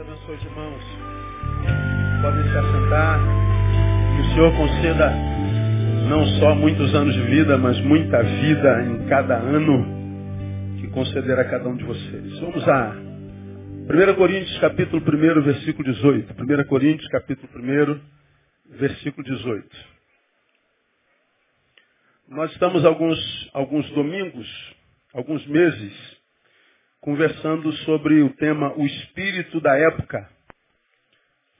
abençoe os irmãos. Podem se assentar. Que o Senhor conceda não só muitos anos de vida, mas muita vida em cada ano que concederá a cada um de vocês. Vamos a 1 Coríntios capítulo 1, versículo 18. 1 Coríntios capítulo 1, versículo 18. Nós estamos alguns, alguns domingos, alguns meses, conversando sobre o tema o espírito da época.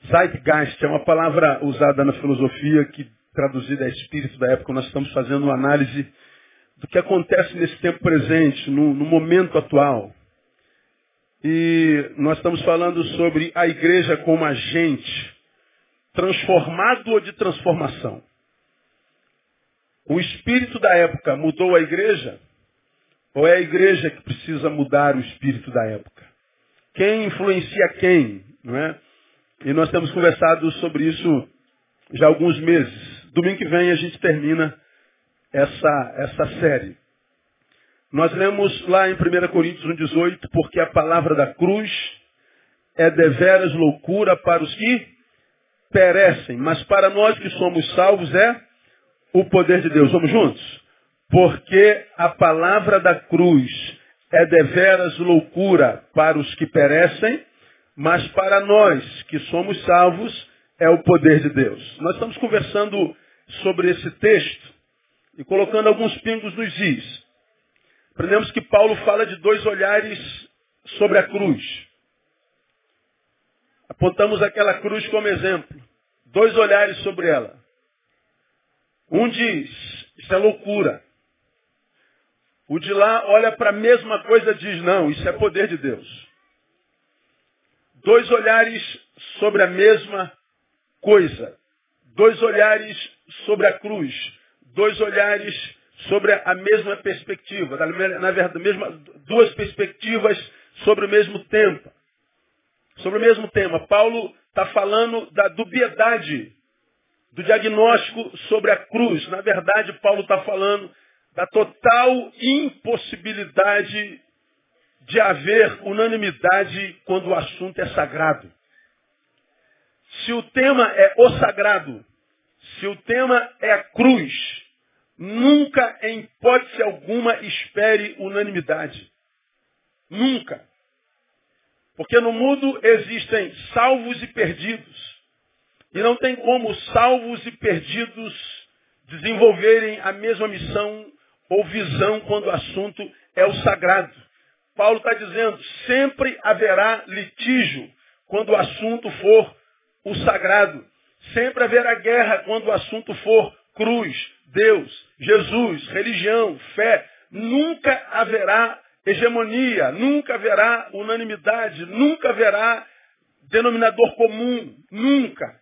Zeitgeist é uma palavra usada na filosofia que traduzida é espírito da época. Nós estamos fazendo uma análise do que acontece nesse tempo presente, no, no momento atual. E nós estamos falando sobre a igreja como agente transformado ou de transformação. O espírito da época mudou a igreja ou é a igreja que precisa mudar o espírito da época? Quem influencia quem? Não é? E nós temos conversado sobre isso já há alguns meses. Domingo que vem a gente termina essa, essa série. Nós lemos lá em 1 Coríntios 1,18, porque a palavra da cruz é deveras loucura para os que perecem, mas para nós que somos salvos é o poder de Deus. Vamos juntos? Porque a palavra da cruz é deveras loucura para os que perecem, mas para nós que somos salvos é o poder de Deus. Nós estamos conversando sobre esse texto e colocando alguns pingos nos is. Aprendemos que Paulo fala de dois olhares sobre a cruz. Apontamos aquela cruz como exemplo. Dois olhares sobre ela. Um diz, isso é loucura. O de lá olha para a mesma coisa e diz, não, isso é poder de Deus. Dois olhares sobre a mesma coisa. Dois olhares sobre a cruz. Dois olhares sobre a mesma perspectiva. Na verdade, mesma, duas perspectivas sobre o mesmo tempo. Sobre o mesmo tema. Paulo está falando da dubiedade do diagnóstico sobre a cruz. Na verdade, Paulo está falando da total impossibilidade de haver unanimidade quando o assunto é sagrado. Se o tema é o sagrado, se o tema é a cruz, nunca, em hipótese alguma, espere unanimidade. Nunca. Porque no mundo existem salvos e perdidos. E não tem como salvos e perdidos desenvolverem a mesma missão ou visão quando o assunto é o sagrado. Paulo está dizendo, sempre haverá litígio quando o assunto for o sagrado. Sempre haverá guerra quando o assunto for cruz, Deus, Jesus, religião, fé. Nunca haverá hegemonia, nunca haverá unanimidade, nunca haverá denominador comum, nunca.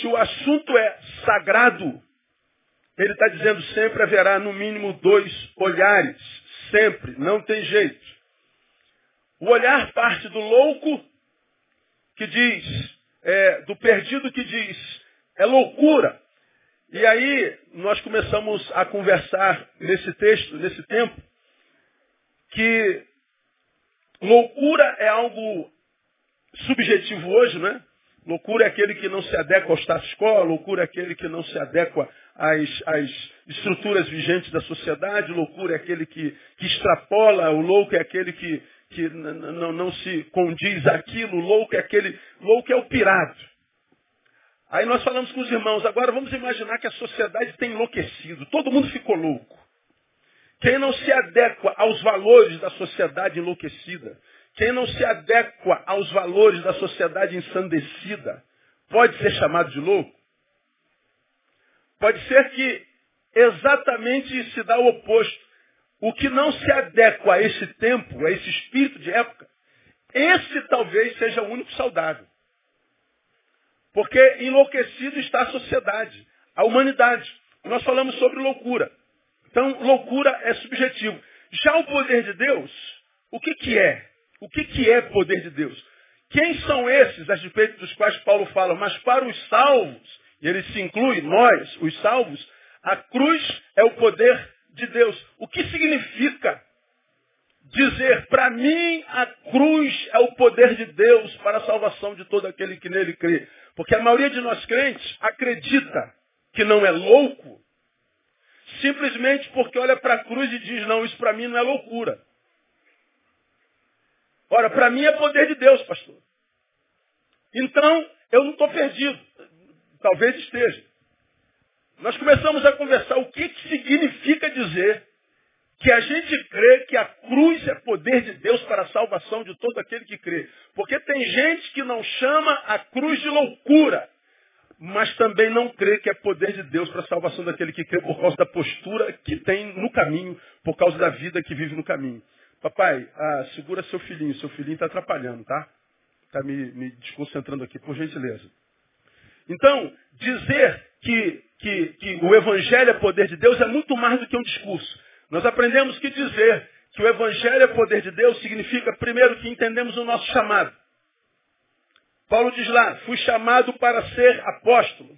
Se o assunto é sagrado, ele está dizendo sempre haverá no mínimo dois olhares. Sempre. Não tem jeito. O olhar parte do louco que diz, é, do perdido que diz, é loucura. E aí nós começamos a conversar nesse texto, nesse tempo, que loucura é algo subjetivo hoje, né? Loucura é aquele que não se adequa ao status quo, loucura é aquele que não se adequa às, às estruturas vigentes da sociedade, loucura é aquele que, que extrapola, o louco é aquele que, que não, se condiz aquilo, louco é aquele, louco é o pirado. Aí nós falamos com os irmãos, agora vamos imaginar que a sociedade tem enlouquecido, todo mundo ficou louco. Quem não se adequa aos valores da sociedade enlouquecida, quem não se adequa aos valores da sociedade ensandecida pode ser chamado de louco? Pode ser que exatamente se dá o oposto. O que não se adequa a esse tempo, a esse espírito de época, esse talvez seja o único saudável. Porque enlouquecido está a sociedade, a humanidade. Nós falamos sobre loucura. Então, loucura é subjetivo. Já o poder de Deus, o que, que é? O que, que é poder de Deus? Quem são esses a respeito dos quais Paulo fala? Mas para os salvos, ele se inclui, nós, os salvos, a cruz é o poder de Deus. O que significa dizer, para mim a cruz é o poder de Deus para a salvação de todo aquele que nele crê. Porque a maioria de nós crentes acredita que não é louco, simplesmente porque olha para a cruz e diz, não, isso para mim não é loucura. Ora, para mim é poder de Deus, pastor. Então, eu não estou perdido. Talvez esteja. Nós começamos a conversar o que, que significa dizer que a gente crê que a cruz é poder de Deus para a salvação de todo aquele que crê. Porque tem gente que não chama a cruz de loucura, mas também não crê que é poder de Deus para a salvação daquele que crê por causa da postura que tem no caminho, por causa da vida que vive no caminho. Papai, ah, segura seu filhinho, seu filhinho está atrapalhando, tá? Está me, me desconcentrando aqui, por gentileza. Então, dizer que, que, que o Evangelho é poder de Deus é muito mais do que um discurso. Nós aprendemos que dizer que o Evangelho é poder de Deus significa, primeiro, que entendemos o nosso chamado. Paulo diz lá, fui chamado para ser apóstolo.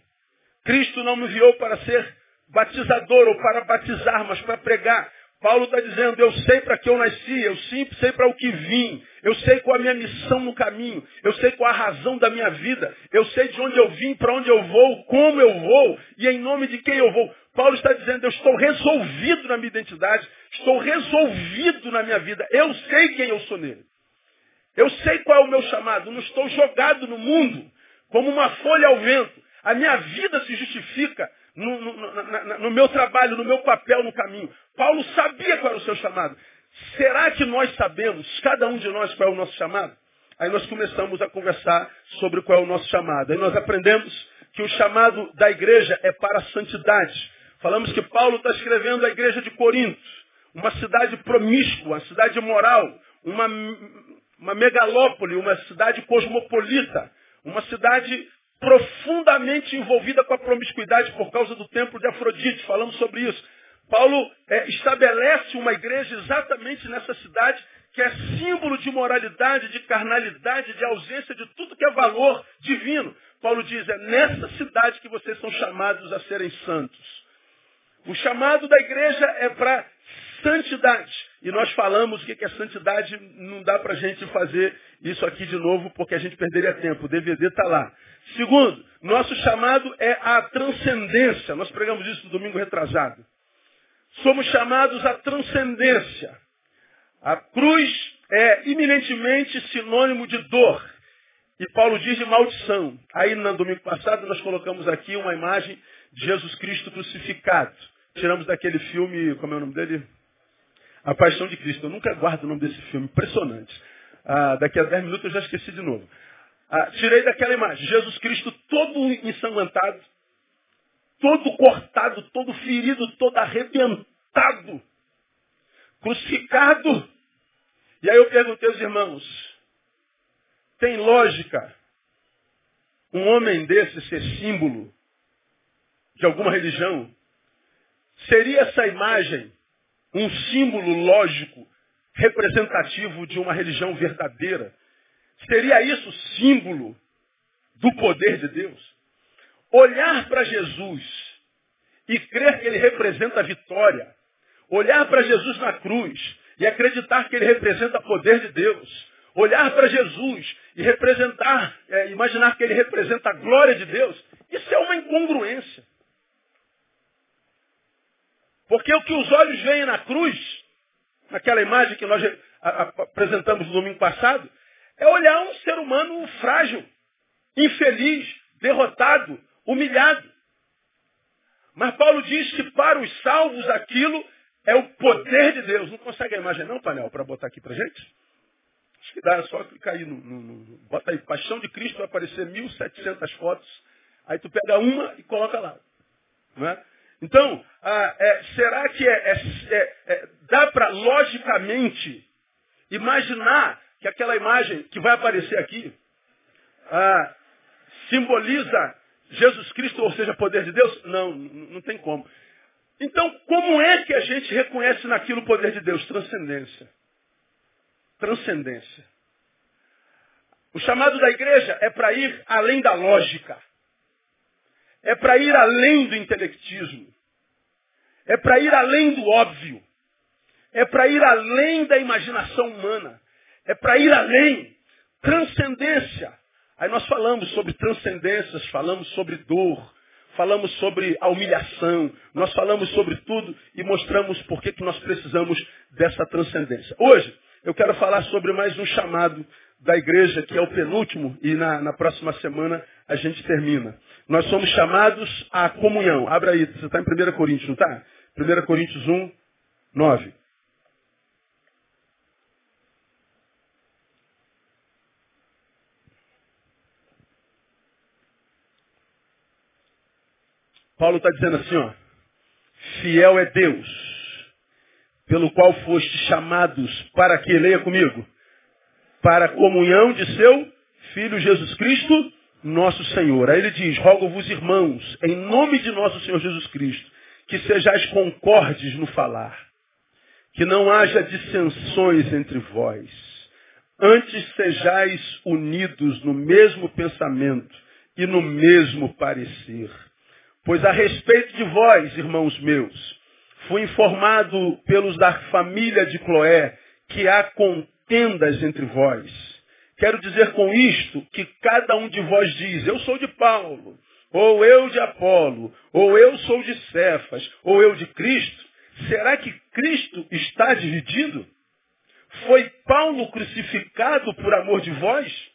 Cristo não me enviou para ser batizador ou para batizar, mas para pregar. Paulo está dizendo, eu sei para que eu nasci, eu sim sei para o que vim, eu sei qual a minha missão no caminho, eu sei qual a razão da minha vida, eu sei de onde eu vim, para onde eu vou, como eu vou e em nome de quem eu vou. Paulo está dizendo, eu estou resolvido na minha identidade, estou resolvido na minha vida, eu sei quem eu sou nele. Eu sei qual é o meu chamado, não estou jogado no mundo como uma folha ao vento. A minha vida se justifica no, no, no, meu trabalho, no meu papel no caminho. Paulo sabia qual era o seu chamado. Será que nós sabemos, cada um de nós, qual é o nosso chamado? Aí nós começamos a conversar sobre qual é o nosso chamado. Aí nós aprendemos que o chamado da igreja é para a santidade. Falamos que Paulo está escrevendo a igreja de Corinto, uma cidade promíscua, uma cidade moral, uma, uma megalópole, uma cidade cosmopolita, uma cidade profundamente envolvida com a promiscuidade por causa do templo de Afrodite. Falamos sobre isso. Paulo é, estabelece uma igreja exatamente nessa cidade que é símbolo de moralidade, de carnalidade, de ausência de tudo que é valor divino. Paulo diz, é nessa cidade que vocês são chamados a serem santos. O chamado da igreja é para santidade. E nós falamos o que é santidade, não dá para a gente fazer isso aqui de novo, porque a gente perderia tempo. O DVD está lá. Segundo, nosso chamado é a transcendência. Nós pregamos isso no domingo retrasado. Somos chamados à transcendência. A cruz é iminentemente sinônimo de dor. E Paulo diz de maldição. Aí no domingo passado nós colocamos aqui uma imagem de Jesus Cristo crucificado. Tiramos daquele filme, como é o nome dele? A Paixão de Cristo. Eu nunca guardo o nome desse filme, impressionante. Ah, daqui a 10 minutos eu já esqueci de novo. Ah, tirei daquela imagem, Jesus Cristo todo ensanguentado, todo cortado, todo ferido, todo arrebentado, crucificado. E aí eu perguntei aos irmãos, tem lógica um homem desse ser símbolo de alguma religião? Seria essa imagem um símbolo lógico, representativo de uma religião verdadeira? Seria isso símbolo do poder de Deus? Olhar para Jesus e crer que ele representa a vitória. Olhar para Jesus na cruz e acreditar que ele representa o poder de Deus. Olhar para Jesus e representar, é, imaginar que ele representa a glória de Deus. Isso é uma incongruência. Porque o que os olhos veem na cruz, naquela imagem que nós apresentamos no domingo passado, é olhar um ser humano frágil, infeliz, derrotado, humilhado. Mas Paulo diz que para os salvos aquilo é o poder de Deus. Não consegue a imagem não, Panel, para botar aqui para gente? Acho que dá, é só clicar aí no, no, no, Bota aí, Paixão de Cristo, vai aparecer 1.700 fotos. Aí tu pega uma e coloca lá. Não é? Então, ah, é, será que é, é, é dá para, logicamente, imaginar que aquela imagem que vai aparecer aqui ah, simboliza Jesus Cristo, ou seja, poder de Deus? Não, não tem como. Então, como é que a gente reconhece naquilo o poder de Deus? Transcendência. Transcendência. O chamado da igreja é para ir além da lógica. É para ir além do intelectismo. É para ir além do óbvio. É para ir além da imaginação humana. É para ir além. Transcendência. Aí nós falamos sobre transcendências, falamos sobre dor, falamos sobre a humilhação, nós falamos sobre tudo e mostramos por que nós precisamos dessa transcendência. Hoje, eu quero falar sobre mais um chamado da igreja, que é o penúltimo, e na, na próxima semana a gente termina. Nós somos chamados à comunhão. Abra aí, você está em 1 Coríntios, não está? 1 Coríntios 1, 9. Paulo está dizendo assim, ó, fiel é Deus, pelo qual foste chamados para que, leia comigo, para a comunhão de seu Filho Jesus Cristo, nosso Senhor. Aí ele diz, rogo-vos irmãos, em nome de nosso Senhor Jesus Cristo, que sejais concordes no falar, que não haja dissensões entre vós, antes sejais unidos no mesmo pensamento e no mesmo parecer Pois a respeito de vós, irmãos meus, fui informado pelos da família de Cloé que há contendas entre vós. Quero dizer com isto que cada um de vós diz, eu sou de Paulo, ou eu de Apolo, ou eu sou de Cefas, ou eu de Cristo. Será que Cristo está dividido? Foi Paulo crucificado por amor de vós?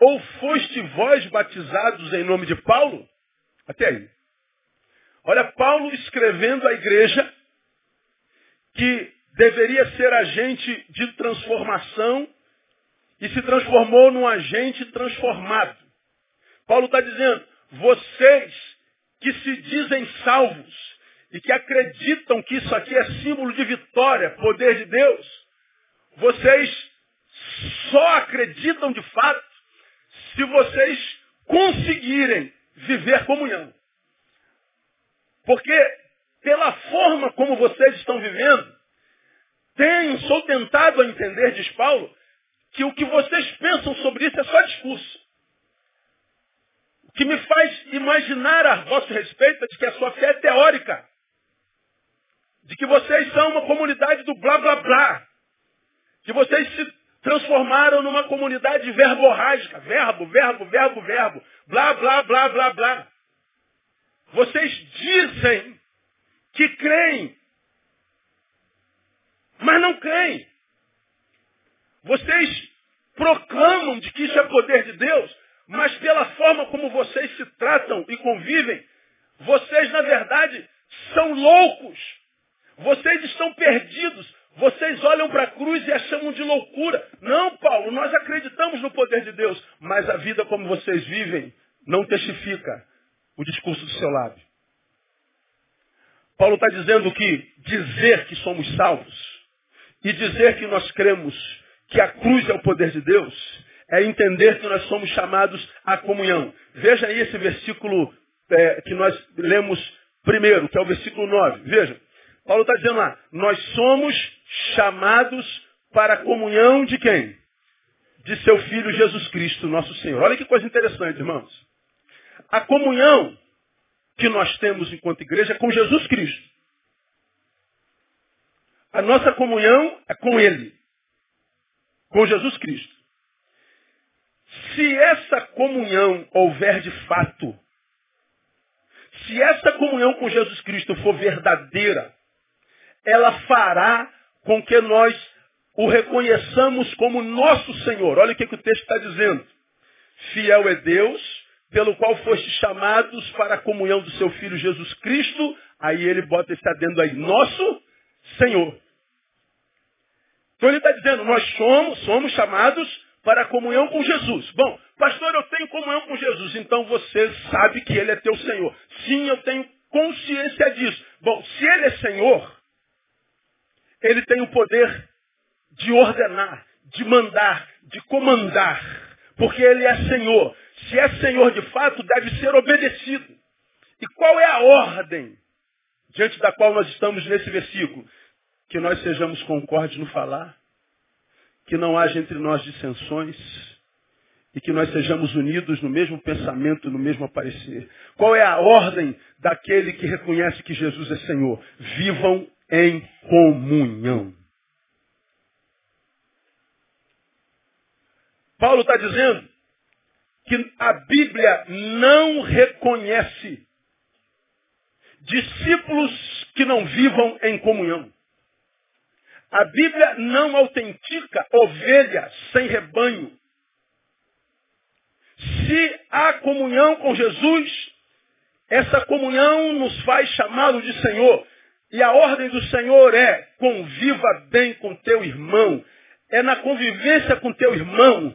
Ou foste vós batizados em nome de Paulo? Até aí. Olha, Paulo escrevendo à igreja que deveria ser agente de transformação e se transformou num agente transformado. Paulo está dizendo, vocês que se dizem salvos e que acreditam que isso aqui é símbolo de vitória, poder de Deus, vocês só acreditam de fato se vocês conseguirem viver comunhão. Porque pela forma como vocês estão vivendo, tenho, sou tentado a entender, diz Paulo, que o que vocês pensam sobre isso é só discurso. O que me faz imaginar a vosso respeito é de que a sua fé é teórica. De que vocês são uma comunidade do blá blá blá. Que vocês se transformaram numa comunidade verborrágica. Verbo, verbo, verbo, verbo. Blá, blá, blá, blá, blá. Vocês dizem que creem, mas não creem. Vocês proclamam de que isso é poder de Deus, mas pela forma como vocês se tratam e convivem, vocês, na verdade, são loucos. Vocês estão perdidos. Vocês olham para a cruz e a chamam de loucura. Não, Paulo, nós acreditamos no poder de Deus, mas a vida como vocês vivem não testifica o discurso do seu lábio. Paulo está dizendo que dizer que somos salvos e dizer que nós cremos que a cruz é o poder de Deus é entender que nós somos chamados à comunhão. Veja aí esse versículo é, que nós lemos primeiro, que é o versículo 9. Veja, Paulo está dizendo lá, nós somos chamados para a comunhão de quem? De seu Filho Jesus Cristo, nosso Senhor. Olha que coisa interessante, irmãos. A comunhão que nós temos enquanto igreja é com Jesus Cristo. A nossa comunhão é com Ele, com Jesus Cristo. Se essa comunhão houver de fato, se essa comunhão com Jesus Cristo for verdadeira, ela fará com que nós o reconheçamos como nosso Senhor. Olha o que, que o texto está dizendo. Fiel é Deus, pelo qual foste chamados para a comunhão do seu Filho Jesus Cristo, aí ele bota esse adendo aí, nosso Senhor. Então ele está dizendo, nós somos, somos chamados para a comunhão com Jesus. Bom, pastor, eu tenho comunhão com Jesus, então você sabe que ele é teu Senhor. Sim, eu tenho consciência disso. Bom, se ele é Senhor, ele tem o poder de ordenar, de mandar, de comandar, porque ele é Senhor que é Senhor de fato, deve ser obedecido. E qual é a ordem diante da qual nós estamos nesse versículo? Que nós sejamos concordes no falar, que não haja entre nós dissensões e que nós sejamos unidos no mesmo pensamento, no mesmo aparecer. Qual é a ordem daquele que reconhece que Jesus é Senhor? Vivam em comunhão. Paulo está dizendo que a Bíblia não reconhece discípulos que não vivam em comunhão. A Bíblia não autentica ovelha sem rebanho. Se há comunhão com Jesus, essa comunhão nos faz chamá-lo de Senhor. E a ordem do Senhor é conviva bem com teu irmão. É na convivência com teu irmão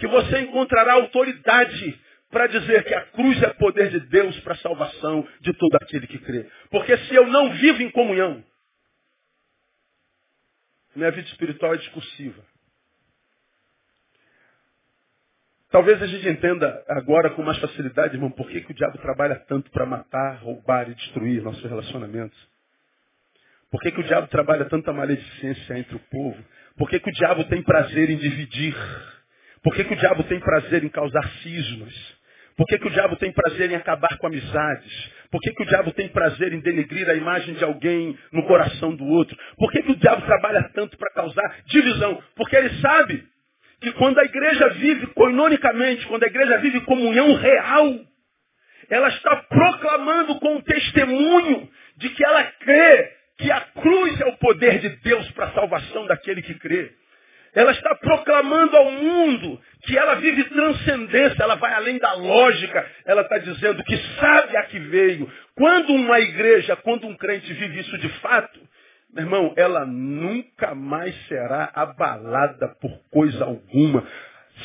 que você encontrará autoridade para dizer que a cruz é poder de Deus para a salvação de todo aquele que crê. Porque se eu não vivo em comunhão, minha vida espiritual é discursiva. Talvez a gente entenda agora com mais facilidade, irmão, por que, que o diabo trabalha tanto para matar, roubar e destruir nossos relacionamentos. Por que, que o diabo trabalha tanta maledicência entre o povo? Por que, que o diabo tem prazer em dividir? Por que, que o diabo tem prazer em causar cismas? Por que, que o diabo tem prazer em acabar com amizades? Por que, que o diabo tem prazer em denegrir a imagem de alguém no coração do outro? Por que, que o diabo trabalha tanto para causar divisão? Porque ele sabe que quando a igreja vive coinonicamente, quando a igreja vive comunhão real, ela está proclamando com o testemunho de que ela crê que a cruz é o poder de Deus para a salvação daquele que crê. Ela está proclamando ao mundo que ela vive transcendência, ela vai além da lógica. Ela está dizendo que sabe a que veio. Quando uma igreja, quando um crente vive isso de fato, meu irmão, ela nunca mais será abalada por coisa alguma.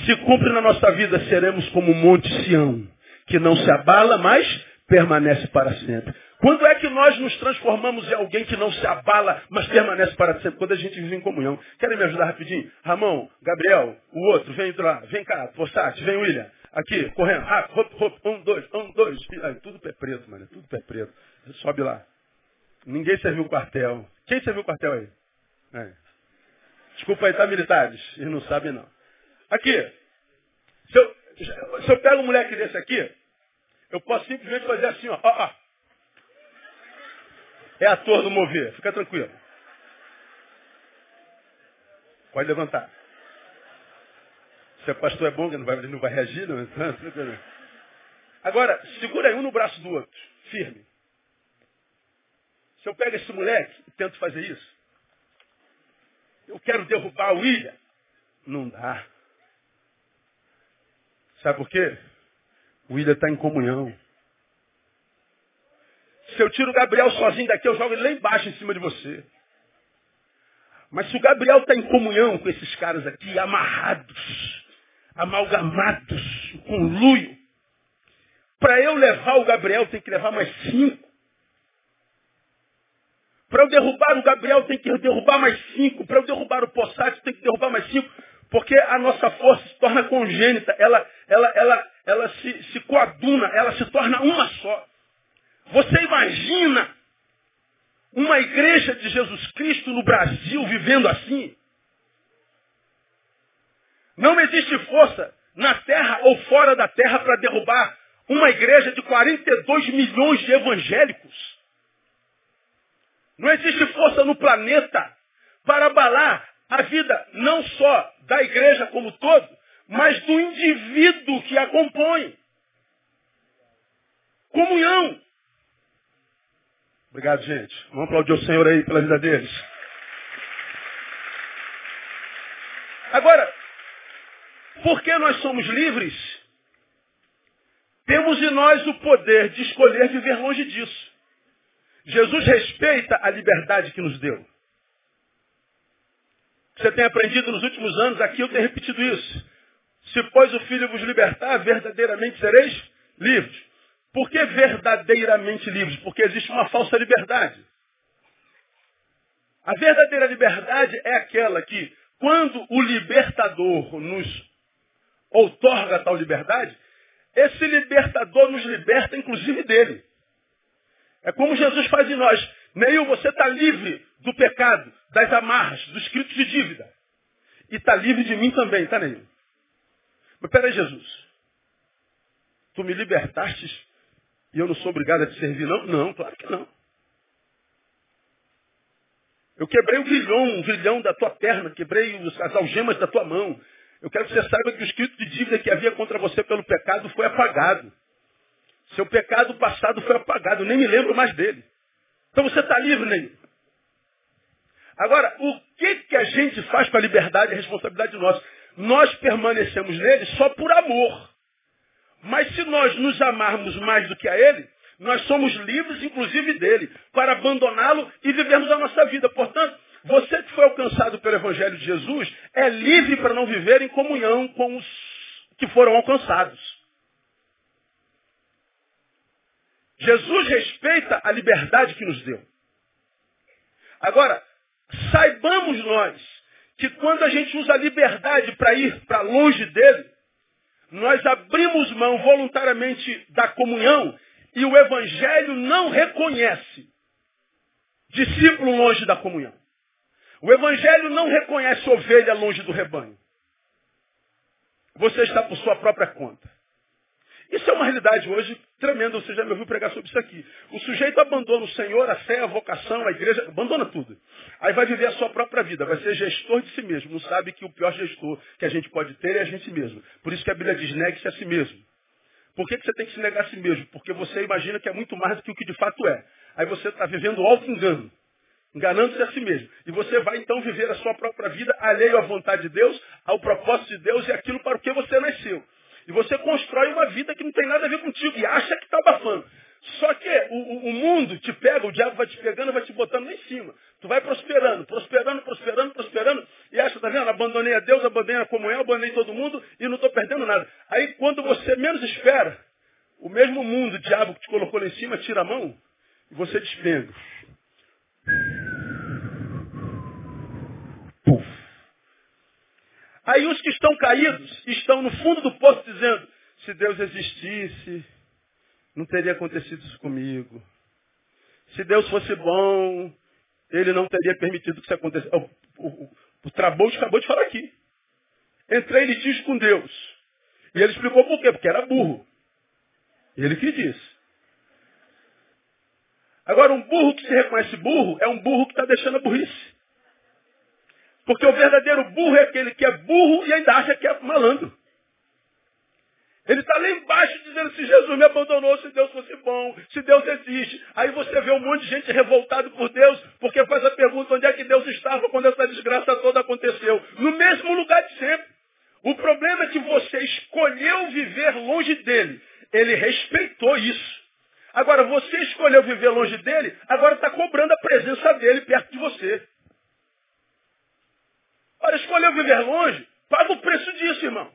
Se cumpre na nossa vida, seremos como o Monte Sião, que não se abala, mas permanece para sempre. Quando é que nós nos transformamos em alguém que não se abala, mas permanece para sempre? Quando a gente vive em comunhão. Querem me ajudar rapidinho? Ramon, Gabriel, o outro, vem lá, vem cá, Fossati, vem William. Aqui, correndo, rápido, hop, hop, um, dois, um, dois. Ai, tudo pé preto, mano, tudo pé preto. Sobe lá. Ninguém serviu o quartel. Quem serviu o quartel aí? É. Desculpa aí, tá, militares? Eles não sabem, não. Aqui, se eu, se eu pego um moleque desse aqui, eu posso simplesmente fazer assim, ó, ó, ó. É ator do mover, fica tranquilo. Pode levantar. Se o pastor é bom, ele não vai, ele não vai reagir, não. Agora, segura aí um no braço do outro, firme. Se eu pego esse moleque e tento fazer isso, eu quero derrubar o William. Não dá. Sabe por quê? O William está em comunhão. Se eu tiro o Gabriel sozinho daqui, eu jogo ele lá embaixo em cima de você. Mas se o Gabriel está em comunhão com esses caras aqui, amarrados, amalgamados, com luio, para eu levar o Gabriel, tem que levar mais cinco. Para eu derrubar o Gabriel, tem que derrubar mais cinco. Para eu derrubar o Possati, tem que derrubar mais cinco. Porque a nossa força se torna congênita, ela, ela, ela, ela se, se coaduna, ela se torna uma só. Você imagina uma igreja de Jesus Cristo no Brasil vivendo assim? Não existe força na terra ou fora da terra para derrubar uma igreja de 42 milhões de evangélicos. Não existe força no planeta para abalar a vida não só da igreja como todo, mas do indivíduo que a compõe. Comunhão. Obrigado, gente. Vamos aplaudir o Senhor aí pela vida deles. Agora, porque nós somos livres, temos em nós o poder de escolher viver longe disso. Jesus respeita a liberdade que nos deu. Você tem aprendido nos últimos anos, aqui eu tenho repetido isso. Se pois o Filho vos libertar, verdadeiramente sereis livres. Por que verdadeiramente livres? Porque existe uma falsa liberdade. A verdadeira liberdade é aquela que, quando o libertador nos outorga tal liberdade, esse libertador nos liberta inclusive dele. É como Jesus faz em nós. Neil, você está livre do pecado, das amarras, dos escritos de dívida. E está livre de mim também, tá, Neil? Mas peraí, Jesus. Tu me libertastes e eu não sou obrigado a te servir, não? Não, claro que não. Eu quebrei o grilhão, o grilhão da tua perna, quebrei as algemas da tua mão. Eu quero que você saiba que o escrito de dívida que havia contra você pelo pecado foi apagado. Seu pecado passado foi apagado. Eu nem me lembro mais dele. Então você está livre, Ney. Agora, o que, que a gente faz com a liberdade e a responsabilidade nossa? Nós permanecemos nele só por amor. Mas se nós nos amarmos mais do que a ele, nós somos livres, inclusive dele, para abandoná-lo e vivermos a nossa vida. Portanto, você que foi alcançado pelo Evangelho de Jesus é livre para não viver em comunhão com os que foram alcançados. Jesus respeita a liberdade que nos deu. Agora, saibamos nós que quando a gente usa a liberdade para ir para longe dele, nós abrimos mão voluntariamente da comunhão e o Evangelho não reconhece discípulo longe da comunhão. O Evangelho não reconhece ovelha longe do rebanho. Você está por sua própria conta. Isso é uma realidade hoje tremenda. Você já me ouviu pregar sobre isso aqui. O sujeito abandona o Senhor, a fé, a vocação, a igreja, abandona tudo. Aí vai viver a sua própria vida, vai ser gestor de si mesmo. Não sabe que o pior gestor que a gente pode ter é a gente mesmo. Por isso que a Bíblia diz, negue-se a si mesmo. Por que, que você tem que se negar a si mesmo? Porque você imagina que é muito mais do que o que de fato é. Aí você está vivendo alto engano enganando-se a si mesmo. E você vai então viver a sua própria vida alheio à vontade de Deus, ao propósito de Deus e aquilo para o que você nasceu. E você constrói uma vida que não tem nada a ver contigo e acha que está abafando. Só que o, o, mundo te pega, o diabo vai te pegando, vai te botando lá em cima. Tu vai prosperando, prosperando, prosperando, prosperando, e acha, tá vendo? Abandonei a Deus, abandonei a comunhão, abandonei todo mundo e não estou perdendo nada. Aí quando você menos espera, o mesmo mundo, o diabo que te colocou lá em cima, tira a mão e você despenga. Aí os que estão caídos estão no fundo do poço dizendo, se Deus existisse, não teria acontecido isso comigo. Se Deus fosse bom, ele não teria permitido que isso acontecesse. O, o, o, o Trabold acabou de falar aqui. Entrei em litígio com Deus. E ele explicou por quê? Porque era burro. Ele que disse. Agora, um burro que se reconhece burro é um burro que está deixando a burrice. Porque o verdadeiro burro é aquele que é burro e ainda acha que é malandro. Ele está lá embaixo dizendo se Jesus me abandonou, se Deus fosse bom, se Deus existe. Aí você vê um monte de gente revoltado por Deus, porque faz a pergunta onde é que Deus estava quando essa desgraça toda aconteceu. No mesmo lugar de sempre. O problema é que você escolheu viver longe dele. Ele respeitou isso. Agora, você escolheu viver longe dele, agora está cobrando a presença dele perto de você. Ora, escolheu viver longe, paga o preço disso, irmão.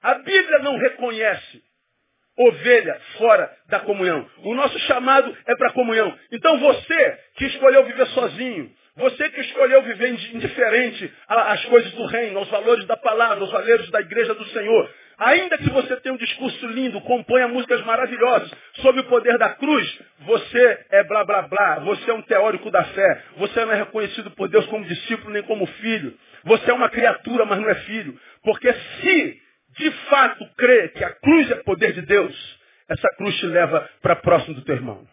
A Bíblia não reconhece ovelha fora da comunhão. O nosso chamado é para comunhão. Então você que escolheu viver sozinho, você que escolheu viver indiferente às coisas do reino, aos valores da palavra, aos valores da igreja do Senhor, Ainda que você tenha um discurso lindo, componha músicas maravilhosas sobre o poder da cruz, você é blá blá blá, você é um teórico da fé, você não é reconhecido por Deus como discípulo nem como filho. Você é uma criatura, mas não é filho. Porque se de fato crê que a cruz é poder de Deus, essa cruz te leva para próximo do teu irmão.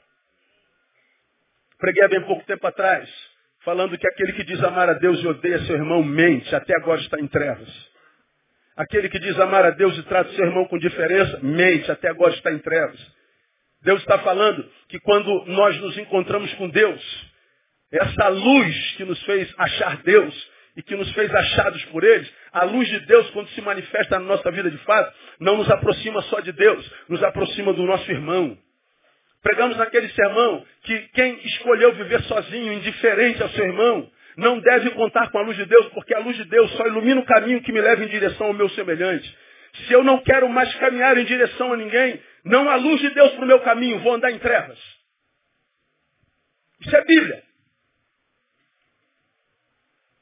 Preguei há bem pouco tempo atrás, falando que aquele que diz amar a Deus e odeia seu irmão mente, até agora está em trevas. Aquele que diz amar a Deus e trata seu irmão com diferença, mente, até agora está em trevas. Deus está falando que quando nós nos encontramos com Deus, essa luz que nos fez achar Deus e que nos fez achados por eles, a luz de Deus, quando se manifesta na nossa vida de fato, não nos aproxima só de Deus, nos aproxima do nosso irmão. Pregamos naquele sermão que quem escolheu viver sozinho, indiferente ao seu irmão, não deve contar com a luz de Deus, porque a luz de Deus só ilumina o caminho que me leva em direção ao meu semelhante. Se eu não quero mais caminhar em direção a ninguém, não há luz de Deus para o meu caminho, vou andar em trevas. Isso é Bíblia.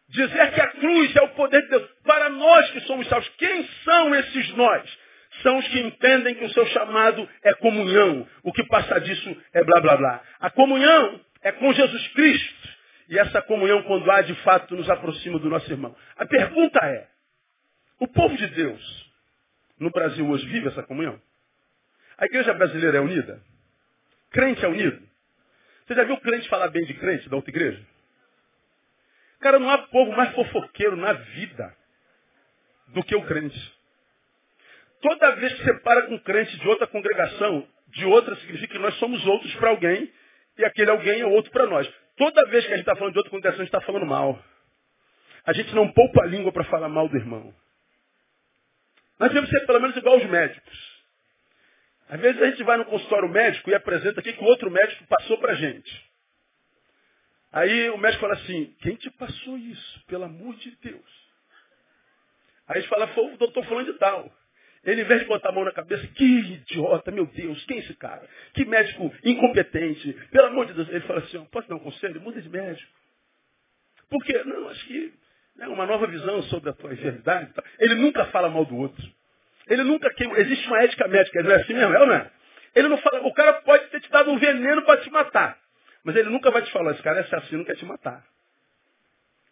Dizer que a cruz é o poder de Deus. Para nós que somos salvos, quem são esses nós? São os que entendem que o seu chamado é comunhão. O que passa disso é blá blá blá. A comunhão é com Jesus Cristo. E essa comunhão, quando há, de fato, nos aproxima do nosso irmão. A pergunta é, o povo de Deus, no Brasil hoje, vive essa comunhão? A igreja brasileira é unida? Crente é unido? Você já viu crente falar bem de crente da outra igreja? Cara, não há povo mais fofoqueiro na vida do que o crente. Toda vez que você para com um crente de outra congregação, de outra significa que nós somos outros para alguém e aquele alguém é outro para nós. Toda vez que a gente está falando de outra congregação, a gente está falando mal. A gente não poupa a língua para falar mal do irmão. Nós devemos ser pelo menos igual aos médicos. Às vezes a gente vai no consultório médico e apresenta aqui que o outro médico passou para a gente. Aí o médico fala assim, quem te passou isso? Pelo amor de Deus. Aí a gente fala, foi o doutor falando de tal. Ele, em vez de botar a mão na cabeça, que idiota, meu Deus, quem é esse cara? Que médico incompetente. Pelo amor de Deus. Ele fala assim, posso dar um conselho? Muda de médico. Por quê? Não, acho que é uma nova visão sobre a tua enfermidade. Ele nunca fala mal do outro. Ele nunca queima. Existe uma ética médica, não é assim mesmo? É ou não é? Ele não fala, o cara pode ter te dado um veneno para te matar. Mas ele nunca vai te falar, esse cara é assassino, quer te matar.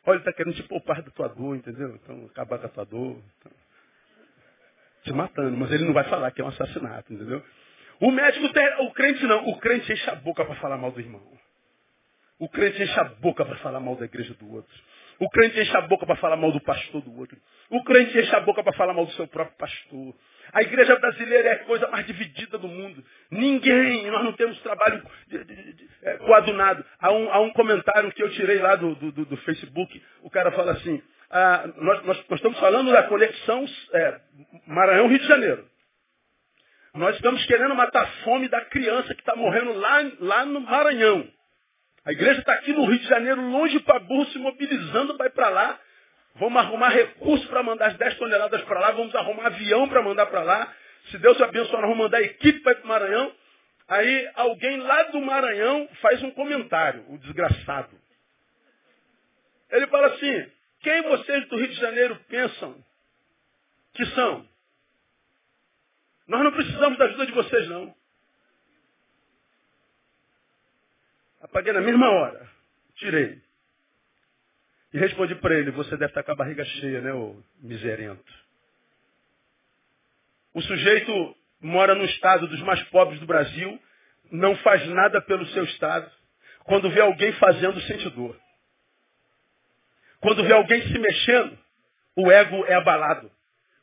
Olha, ele está querendo te poupar da tua dor, entendeu? Então, acabar com a tua dor. Então te matando, mas ele não vai falar que é um assassinato, entendeu? O médico tem, o crente não, o crente enche a boca para falar mal do irmão. O crente enche a boca para falar mal da igreja do outro. O crente enche a boca para falar mal do pastor do outro. O crente enche a boca para falar mal do seu próprio pastor. A igreja brasileira é a coisa mais dividida do mundo. Ninguém, nós não temos trabalho é, coadunado. Há um, há um comentário que eu tirei lá do, do, do Facebook, o cara fala assim, ah, nós, nós, nós, estamos falando da conexão é, Maranhão-Rio de Janeiro. Nós estamos querendo matar a fome da criança que está morrendo lá, lá no Maranhão. A igreja está aqui no Rio de Janeiro, longe para burro, se mobilizando, vai para lá. Vamos arrumar recursos para mandar as 10 toneladas para lá, vamos arrumar avião para mandar para lá. Se Deus abençoar, nós vamos mandar equipe para ir para o Maranhão. Aí alguém lá do Maranhão faz um comentário, o desgraçado. Ele fala assim, quem vocês do Rio de Janeiro pensam que são? Nós não precisamos da ajuda de vocês, não. Apaguei na mesma hora. Tirei. E respondi para ele, você deve estar com a barriga cheia, né, ô miserento. O sujeito mora no estado dos mais pobres do Brasil, não faz nada pelo seu estado. Quando vê alguém fazendo, sente dor. Quando vê alguém se mexendo, o ego é abalado.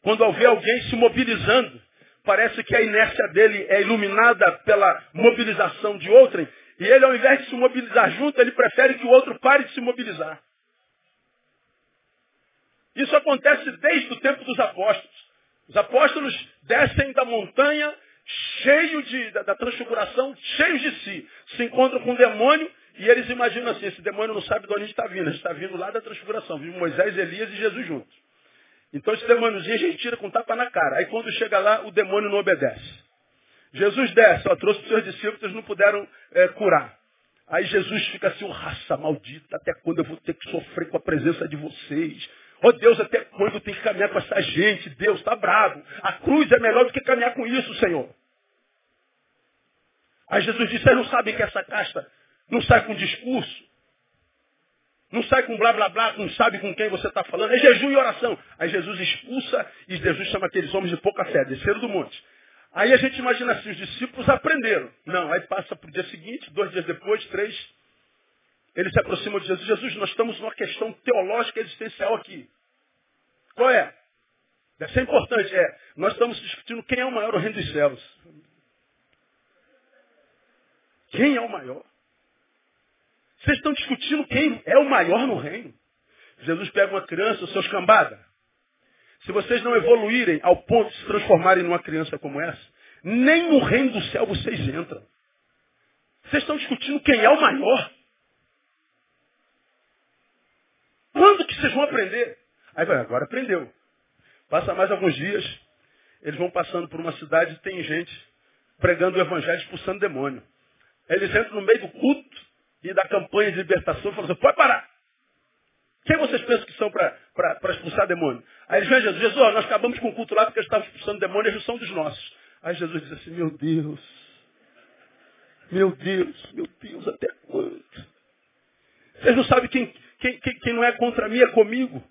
Quando vê alguém se mobilizando, parece que a inércia dele é iluminada pela mobilização de outrem, e ele, ao invés de se mobilizar junto, ele prefere que o outro pare de se mobilizar. Isso acontece desde o tempo dos apóstolos. Os apóstolos descem da montanha, cheio de, da, da transfiguração, cheios de si. Se encontram com o demônio e eles imaginam assim, esse demônio não sabe de onde está vindo. Está vindo lá da transfiguração. Viu Moisés, Elias e Jesus juntos. Então esse demôniozinho a gente tira com tapa na cara. Aí quando chega lá, o demônio não obedece. Jesus desce, ó, trouxe os seus discípulos, eles não puderam é, curar. Aí Jesus fica assim, raça maldita, até quando eu vou ter que sofrer com a presença de vocês? Ó oh, Deus, até quando eu tenho que caminhar com essa gente? Deus está bravo. A cruz é melhor do que caminhar com isso, Senhor. Aí Jesus disse, vocês não sabem que essa casta não sai com discurso. Não sai com blá blá blá, não sabe com quem você está falando. É jejum e oração. Aí Jesus expulsa e Jesus chama aqueles homens de pouca fé, desceram do monte. Aí a gente imagina assim, os discípulos aprenderam. Não, aí passa para o dia seguinte, dois dias depois, três. Eles se aproximam de Jesus. Jesus, nós estamos numa questão teológica existencial aqui. Qual é? Deve ser importante. É, nós estamos discutindo quem é o maior no reino dos céus. Quem é o maior? Vocês estão discutindo quem é o maior no reino. Jesus pega uma criança, o seu escambada. Se vocês não evoluírem ao ponto de se transformarem numa criança como essa, nem no reino do céu vocês entram. Vocês estão discutindo quem é o maior. Quando que vocês vão aprender? Aí vai, agora aprendeu. Passa mais alguns dias, eles vão passando por uma cidade e tem gente pregando o evangelho expulsando demônio. Eles entram no meio do culto, e da campanha de libertação, falou assim, pode parar. Quem vocês pensam que são para expulsar demônio? Aí eles vêm Jesus, Jesus, nós acabamos com o culto lá porque eles estavam expulsando demônio eles são dos nossos. Aí Jesus diz assim, meu Deus, meu Deus, meu Deus, até quando? Vocês não sabem quem, quem, quem, quem não é contra mim é comigo.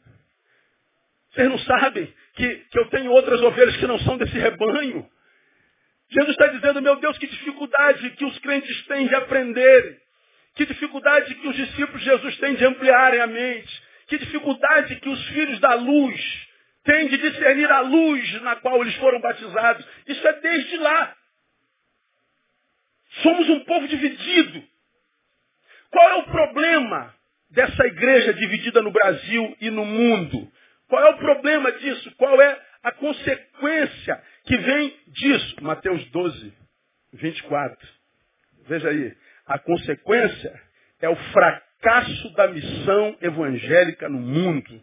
Vocês não sabem que, que eu tenho outras ovelhas que não são desse rebanho. Jesus está dizendo, meu Deus, que dificuldade que os crentes têm de aprenderem Que dificuldade que os discípulos de Jesus têm de ampliarem a mente. Que dificuldade que os filhos da luz têm de discernir a luz na qual eles foram batizados. Isso é desde lá. Somos um povo dividido. Qual é o problema dessa igreja dividida no Brasil e no mundo? Qual é o problema disso? Qual é a consequência que vem disso? Mateus 12, 24. Veja aí. A consequência é o fracasso da missão evangélica no mundo.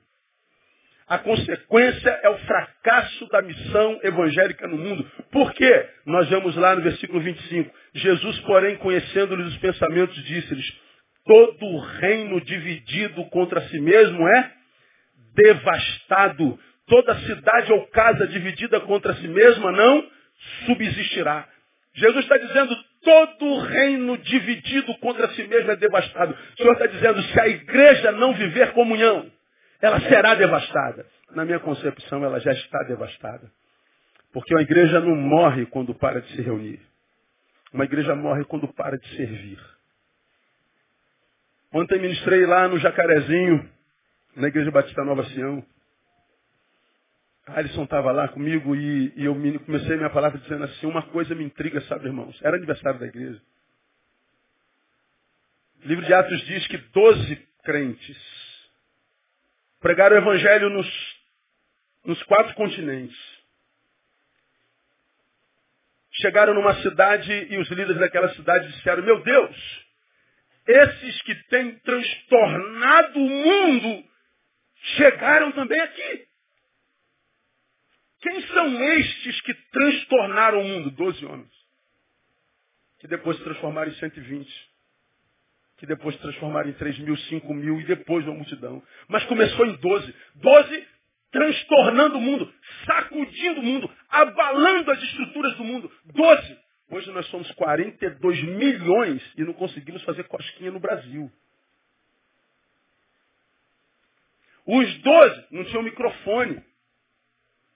A consequência é o fracasso da missão evangélica no mundo. Por quê? Nós vemos lá no versículo 25. Jesus, porém, conhecendo-lhes os pensamentos, disse-lhes, todo reino dividido contra si mesmo é devastado. Toda cidade ou casa dividida contra si mesma não subsistirá. Jesus está dizendo, todo reino dividido contra si mesmo é devastado. O Senhor está dizendo, se a igreja não viver comunhão, ela será devastada. Na minha concepção, ela já está devastada. Porque uma igreja não morre quando para de se reunir. Uma igreja morre quando para de servir. Ontem ministrei lá no Jacarezinho, na Igreja Batista Nova Sião. Alisson estava lá comigo e, e eu comecei minha palavra dizendo assim, uma coisa me intriga, sabe, irmãos? Era aniversário da igreja. O livro de Atos diz que doze crentes pregaram o evangelho nos, nos quatro continentes. Chegaram numa cidade e os líderes daquela cidade disseram, meu Deus, esses que têm transtornado o mundo chegaram também aqui. Quem são estes que transtornaram o mundo? Doze homens. Que depois se transformaram em 120. Que depois se transformaram em 3 mil, 5 mil e depois uma multidão. Mas começou em 12. 12 transtornando o mundo, sacudindo o mundo, abalando as estruturas do mundo. 12. Hoje nós somos 42 milhões e não conseguimos fazer cosquinha no Brasil. Os 12 não tinham microfone.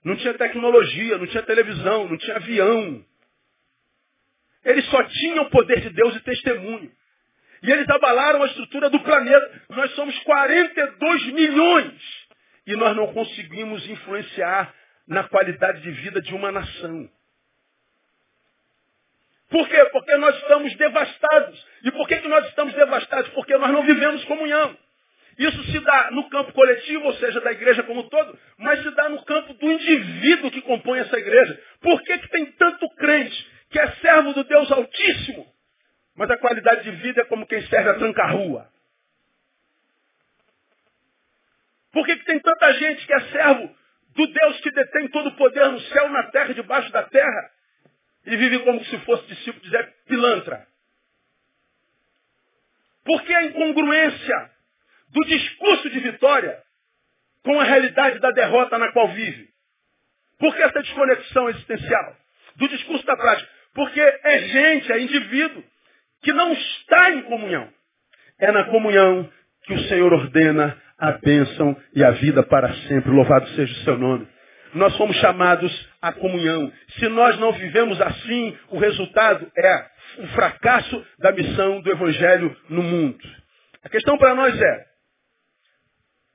Não tinha tecnologia, não tinha televisão, não tinha avião. Eles só tinham o poder de Deus e testemunho. E eles abalaram a estrutura do planeta. Nós somos 42 milhões. E nós não conseguimos influenciar na qualidade de vida de uma nação. Por quê? Porque nós estamos devastados. E por que, que nós estamos devastados? Porque nós não vivemos comunhão. Isso se dá no campo coletivo, ou seja, da igreja como um todo, mas se dá no campo do indivíduo que compõe essa igreja. Por que, que tem tanto crente que é servo do Deus Altíssimo, mas a qualidade de vida é como quem serve a tranca-rua? Por que, que tem tanta gente que é servo do Deus que detém todo o poder no céu, na terra debaixo da terra, e vive como se fosse discípulo de Zé Pilantra? Por que a incongruência do discurso de vitória com a realidade da derrota na qual vive. Por que essa desconexão existencial? Do discurso da prática. Porque é gente, é indivíduo que não está em comunhão. É na comunhão que o Senhor ordena a bênção e a vida para sempre. Louvado seja o seu nome. Nós somos chamados à comunhão. Se nós não vivemos assim, o resultado é o fracasso da missão do Evangelho no mundo. A questão para nós é,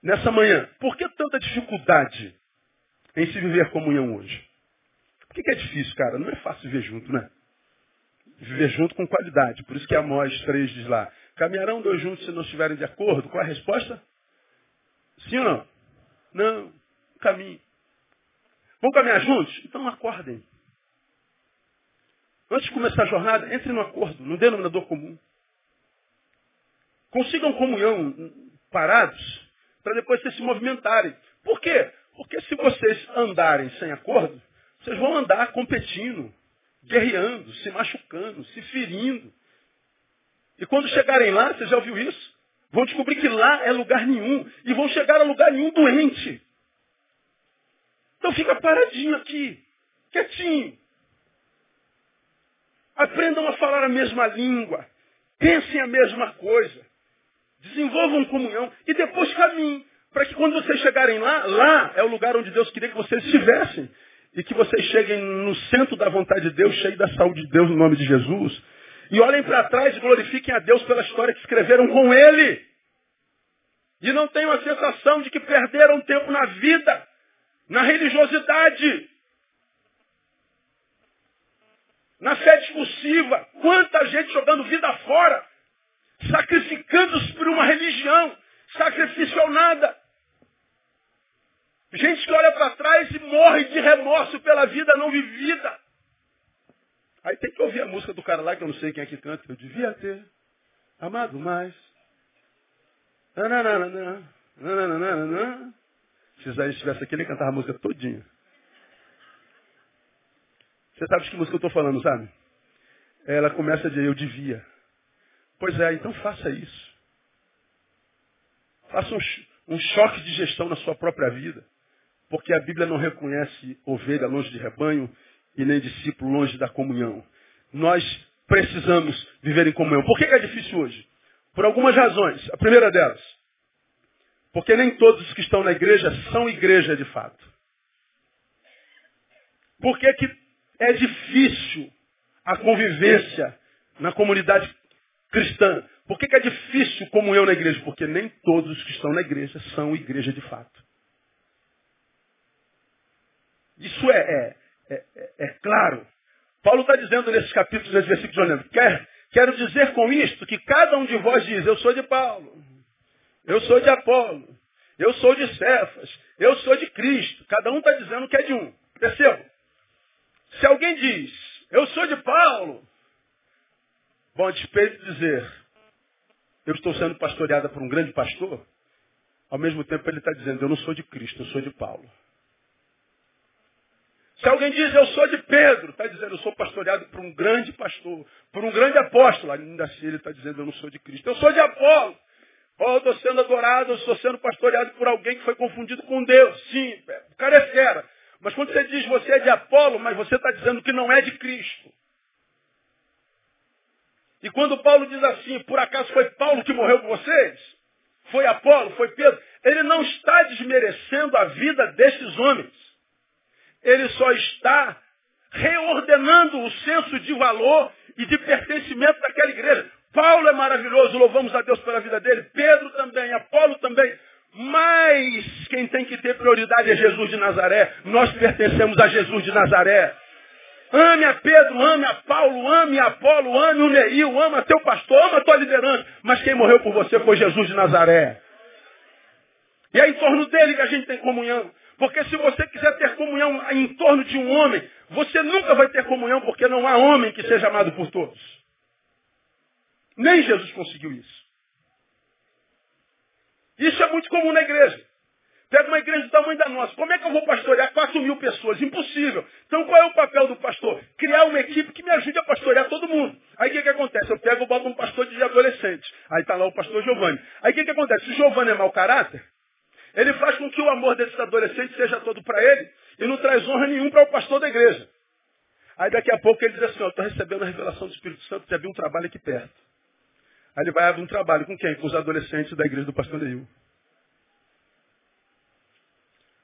nessa manhã, por que tanta dificuldade em se viver comunhão hoje? Por que, que é difícil, cara? Não é fácil viver junto, né? Viver junto com qualidade. Por isso que Amós 3 diz lá, caminharão dois juntos se não estiverem de acordo? Qual é a resposta? Sim ou não? Não, caminho. Vamos caminhar juntos? Então acordem. Antes de começar a jornada, entre no acordo, no denominador comum. Consigam comunhão parados para depois vocês se movimentarem. Por quê? Porque se vocês andarem sem acordo, vocês vão andar competindo, guerreando, se machucando, se ferindo. E quando chegarem lá, você já ouviu isso? Vão descobrir que lá é lugar nenhum. E vão chegar a lugar nenhum doente. Então fica paradinho aqui, quietinho. Aprendam a falar a mesma língua. Pensem a mesma coisa. Desenvolvam comunhão e depois caminhem. Para que quando vocês chegarem lá, lá é o lugar onde Deus queria que vocês estivessem. E que vocês cheguem no centro da vontade de Deus, cheio da saúde de Deus, no nome de Jesus. E olhem para trás e glorifiquem a Deus pela história que escreveram com Ele. E não tenham a sensação de que perderam tempo na vida, na religiosidade, na fé discursiva. Quanta gente jogando vida fora, sacrificando-se por uma religião, sacrifício ao nada. Gente que olha para trás e morre de remorso pela vida não vivida. Aí tem que ouvir a música do cara lá, que eu não sei quem é que canta. Eu devia ter amado mais. Se Isaías estivesse aqui, ele cantava a música todinha. Você sabe de que música eu estou falando, sabe? Ela começa de eu devia. Pois é, então faça isso. Faça um, um choque de gestão na sua própria vida. Porque a Bíblia não reconhece ovelha longe de rebanho e nem discípulo longe da comunhão. Nós precisamos viver em comunhão. Por que é difícil hoje? Por algumas razões. A primeira delas, porque nem todos os que estão na igreja são igreja de fato. Por que, que é difícil a convivência na comunidade cristã? Por que, que é difícil comunhão na igreja? Porque nem todos os que estão na igreja são igreja de fato. Isso é, é, é, é claro. Paulo está dizendo nesses capítulos, nesses versículos, quer, quero dizer com isto que cada um de vós diz, eu sou de Paulo, eu sou de Apolo, eu sou de Cefas, eu sou de Cristo. Cada um está dizendo que é de um. Perceba? Se alguém diz, eu sou de Paulo, bom, a despeito de dizer, eu estou sendo pastoreada por um grande pastor, ao mesmo tempo ele está dizendo, eu não sou de Cristo, eu sou de Paulo. Se alguém diz, eu sou de Pedro, está dizendo, eu sou pastoreado por um grande pastor, por um grande apóstolo. Ainda assim ele está dizendo, eu não sou de Cristo. Eu sou de Apolo. Oh, eu estou sendo adorado, eu estou sendo pastoreado por alguém que foi confundido com Deus. Sim, o cara é fera. Mas quando você diz você é de Apolo, mas você está dizendo que não é de Cristo. E quando Paulo diz assim, por acaso foi Paulo que morreu por vocês? Foi Apolo? Foi Pedro? Ele não está desmerecendo a vida desses homens. Ele só está reordenando o senso de valor e de pertencimento daquela igreja. Paulo é maravilhoso, louvamos a Deus pela vida dele. Pedro também, Apolo também. Mas quem tem que ter prioridade é Jesus de Nazaré. Nós pertencemos a Jesus de Nazaré. Ame a Pedro, ame a Paulo, ame a Apolo, ame o Neil, ama teu pastor, ama a tua liderança. Mas quem morreu por você foi Jesus de Nazaré. E é em torno dele que a gente tem comunhão. Porque se você quiser ter comunhão em torno de um homem, você nunca vai ter comunhão porque não há homem que seja amado por todos. Nem Jesus conseguiu isso. Isso é muito comum na igreja. Pega uma igreja do tamanho da nossa. Como é que eu vou pastorear 4 mil pessoas? Impossível. Então qual é o papel do pastor? Criar uma equipe que me ajude a pastorear todo mundo. Aí o que, que acontece? Eu pego e boto um pastor de adolescentes. Aí está lá o pastor Giovanni. Aí o que, que acontece? Se o Giovanni é mau caráter, ele faz com que o amor desses adolescentes seja todo para ele e não traz honra nenhum para o pastor da igreja. Aí daqui a pouco ele diz assim, estou recebendo a revelação do Espírito Santo de abrir um trabalho aqui perto. Aí ele vai abrir um trabalho com quem? Com os adolescentes da igreja do pastor Neil.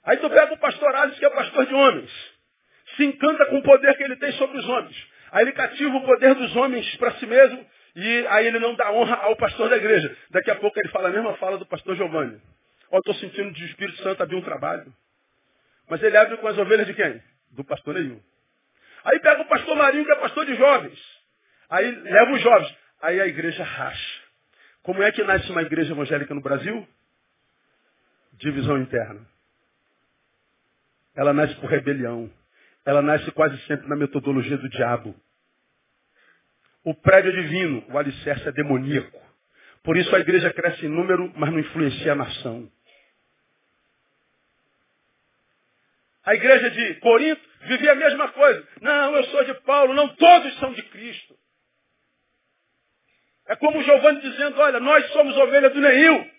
Aí tu pega o pastor Asis, que é pastor de homens. Se encanta com o poder que ele tem sobre os homens. Aí ele cativa o poder dos homens para si mesmo e aí ele não dá honra ao pastor da igreja. Daqui a pouco ele fala a mesma fala do pastor Giovanni. Ó, estou sentindo de Espírito Santo abrir um trabalho. Mas ele abre com as ovelhas de quem? Do pastor nenhum. Aí pega o pastor Marinho, que é pastor de jovens. Aí leva os jovens. Aí a igreja racha. Como é que nasce uma igreja evangélica no Brasil? Divisão interna. Ela nasce por rebelião. Ela nasce quase sempre na metodologia do diabo. O prédio é divino, o alicerce é demoníaco. Por isso a igreja cresce em número, mas não influencia a nação. A igreja de Corinto vivia a mesma coisa. Não, eu sou de Paulo. Não, todos são de Cristo. É como Giovanni dizendo, olha, nós somos ovelhas do Neil.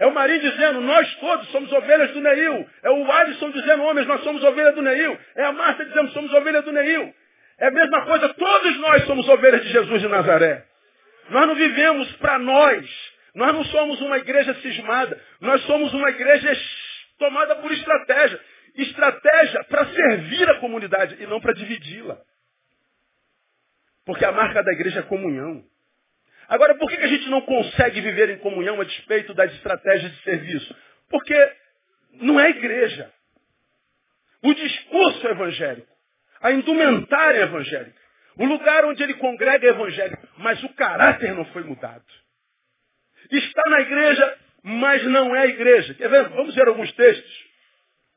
É o Marinho dizendo, nós todos somos ovelhas do Neil. É o Alisson dizendo, homens, nós somos ovelhas do Neil. É a Marta dizendo, somos ovelhas do Neil. É a mesma coisa, todos nós somos ovelhas de Jesus de Nazaré. Nós não vivemos para nós. Nós não somos uma igreja cismada. Nós somos uma igreja tomada por estratégia estratégia para servir a comunidade e não para dividi-la. Porque a marca da igreja é comunhão. Agora, por que a gente não consegue viver em comunhão a despeito das estratégias de serviço? Porque não é igreja. O discurso é evangélico. A indumentária é evangélica. O lugar onde ele congrega é evangélico. Mas o caráter não foi mudado. Está na igreja, mas não é igreja. Quer ver? Vamos ver alguns textos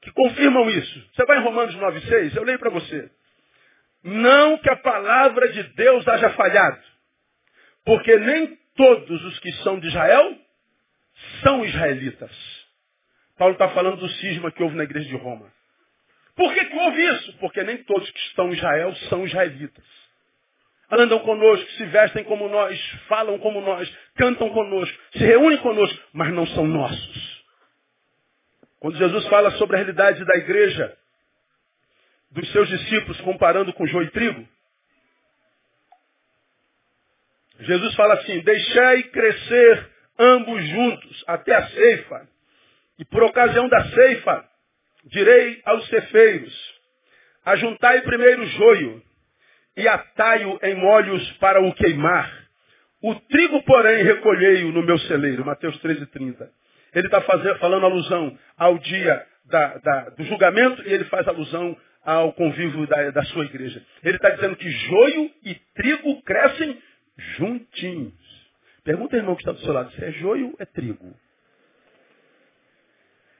que confirmam isso. Você vai em Romanos 9,6, eu leio para você. Não que a palavra de Deus haja falhado, porque nem todos os que são de Israel são israelitas. Paulo está falando do cisma que houve na igreja de Roma. Por que, que houve isso? Porque nem todos que estão em Israel são israelitas. Andam conosco, se vestem como nós, falam como nós, cantam conosco, se reúnem conosco, mas não são nossos. Quando Jesus fala sobre a realidade da igreja, dos seus discípulos, comparando com joio e trigo, Jesus fala assim, deixai crescer ambos juntos até a ceifa. E por ocasião da ceifa, direi aos cefeiros, ajuntai primeiro o joio e atai-o em molhos para o queimar. O trigo, porém, recolhei-o no meu celeiro. Mateus 13,30. Ele está falando alusão ao dia da, da, do julgamento e ele faz alusão ao convívio da, da sua igreja. Ele está dizendo que joio e trigo crescem juntinhos. Pergunta ao irmão que está do seu lado, se é joio ou é trigo?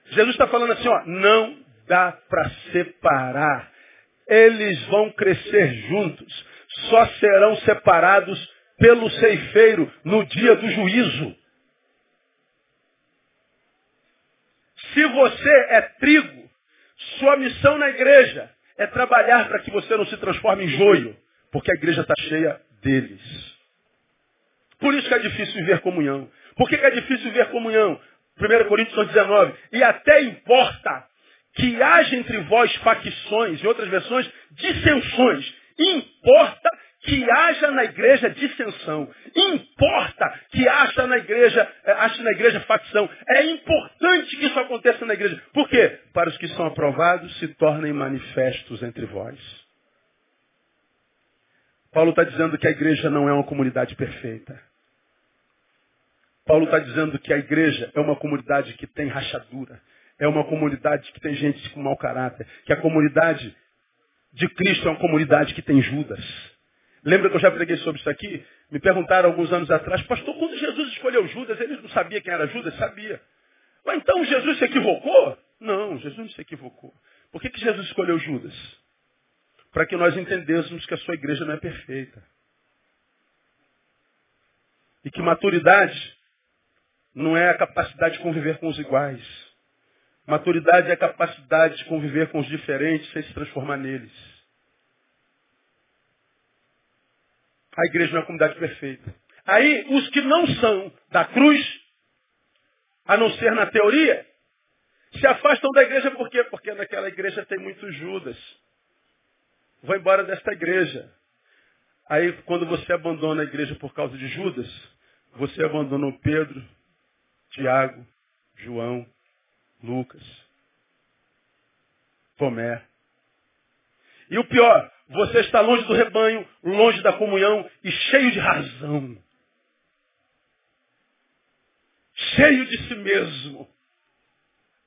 Jesus está falando assim, ó, não dá para separar. Eles vão crescer juntos. Só serão separados pelo ceifeiro no dia do juízo. Se você é trigo, sua missão na igreja é trabalhar para que você não se transforme em joio, porque a igreja está cheia deles. Por isso que é difícil viver comunhão. Por que, que é difícil viver comunhão? 1 Coríntios 19. E até importa que haja entre vós facções, em outras versões, dissensões. Importa que haja na igreja dissensão. Importa que haja na igreja, eh, haja na igreja facção. É importante que isso aconteça na igreja. Por quê? Para os que são aprovados se tornem manifestos entre vós. Paulo está dizendo que a igreja não é uma comunidade perfeita. Paulo está dizendo que a igreja é uma comunidade que tem rachadura. É uma comunidade que tem gente com mau caráter. Que a comunidade de Cristo é uma comunidade que tem Judas. Lembra que eu já preguei sobre isso aqui? Me perguntaram alguns anos atrás, pastor, quando Jesus escolheu Judas, ele não sabia quem era Judas? Sabia. Mas então Jesus se equivocou? Não, Jesus não se equivocou. Por que, que Jesus escolheu Judas? Para que nós entendêssemos que a sua igreja não é perfeita. E que maturidade não é a capacidade de conviver com os iguais. Maturidade é a capacidade de conviver com os diferentes sem se transformar neles. A igreja não é uma comunidade perfeita. Aí, os que não são da cruz, a não ser na teoria, se afastam da igreja por quê? Porque naquela igreja tem muitos Judas. Vou embora desta igreja. Aí, quando você abandona a igreja por causa de Judas, você abandonou Pedro, Tiago, João, Lucas, Tomé. E o pior, você está longe do rebanho, longe da comunhão e cheio de razão. Cheio de si mesmo.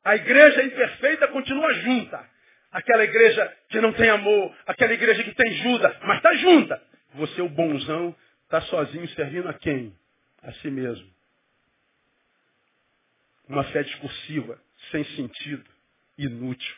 A igreja imperfeita continua junta. Aquela igreja que não tem amor, aquela igreja que tem Judas, mas está junta. Você, o bonzão, está sozinho servindo a quem? A si mesmo. Uma fé discursiva, sem sentido, inútil.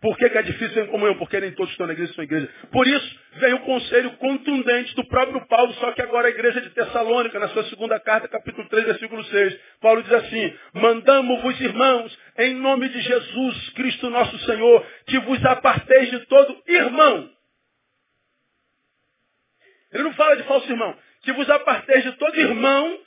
Por que, que é difícil em comunhão? Porque nem todos estão na igreja são igreja. Por isso, vem o conselho contundente do próprio Paulo, só que agora a igreja de Tessalônica, na sua segunda carta, capítulo 3, versículo 6. Paulo diz assim, mandamos-vos, irmãos, em nome de Jesus Cristo nosso Senhor, que vos aparteis de todo irmão. Ele não fala de falso irmão. Que vos aparteis de todo irmão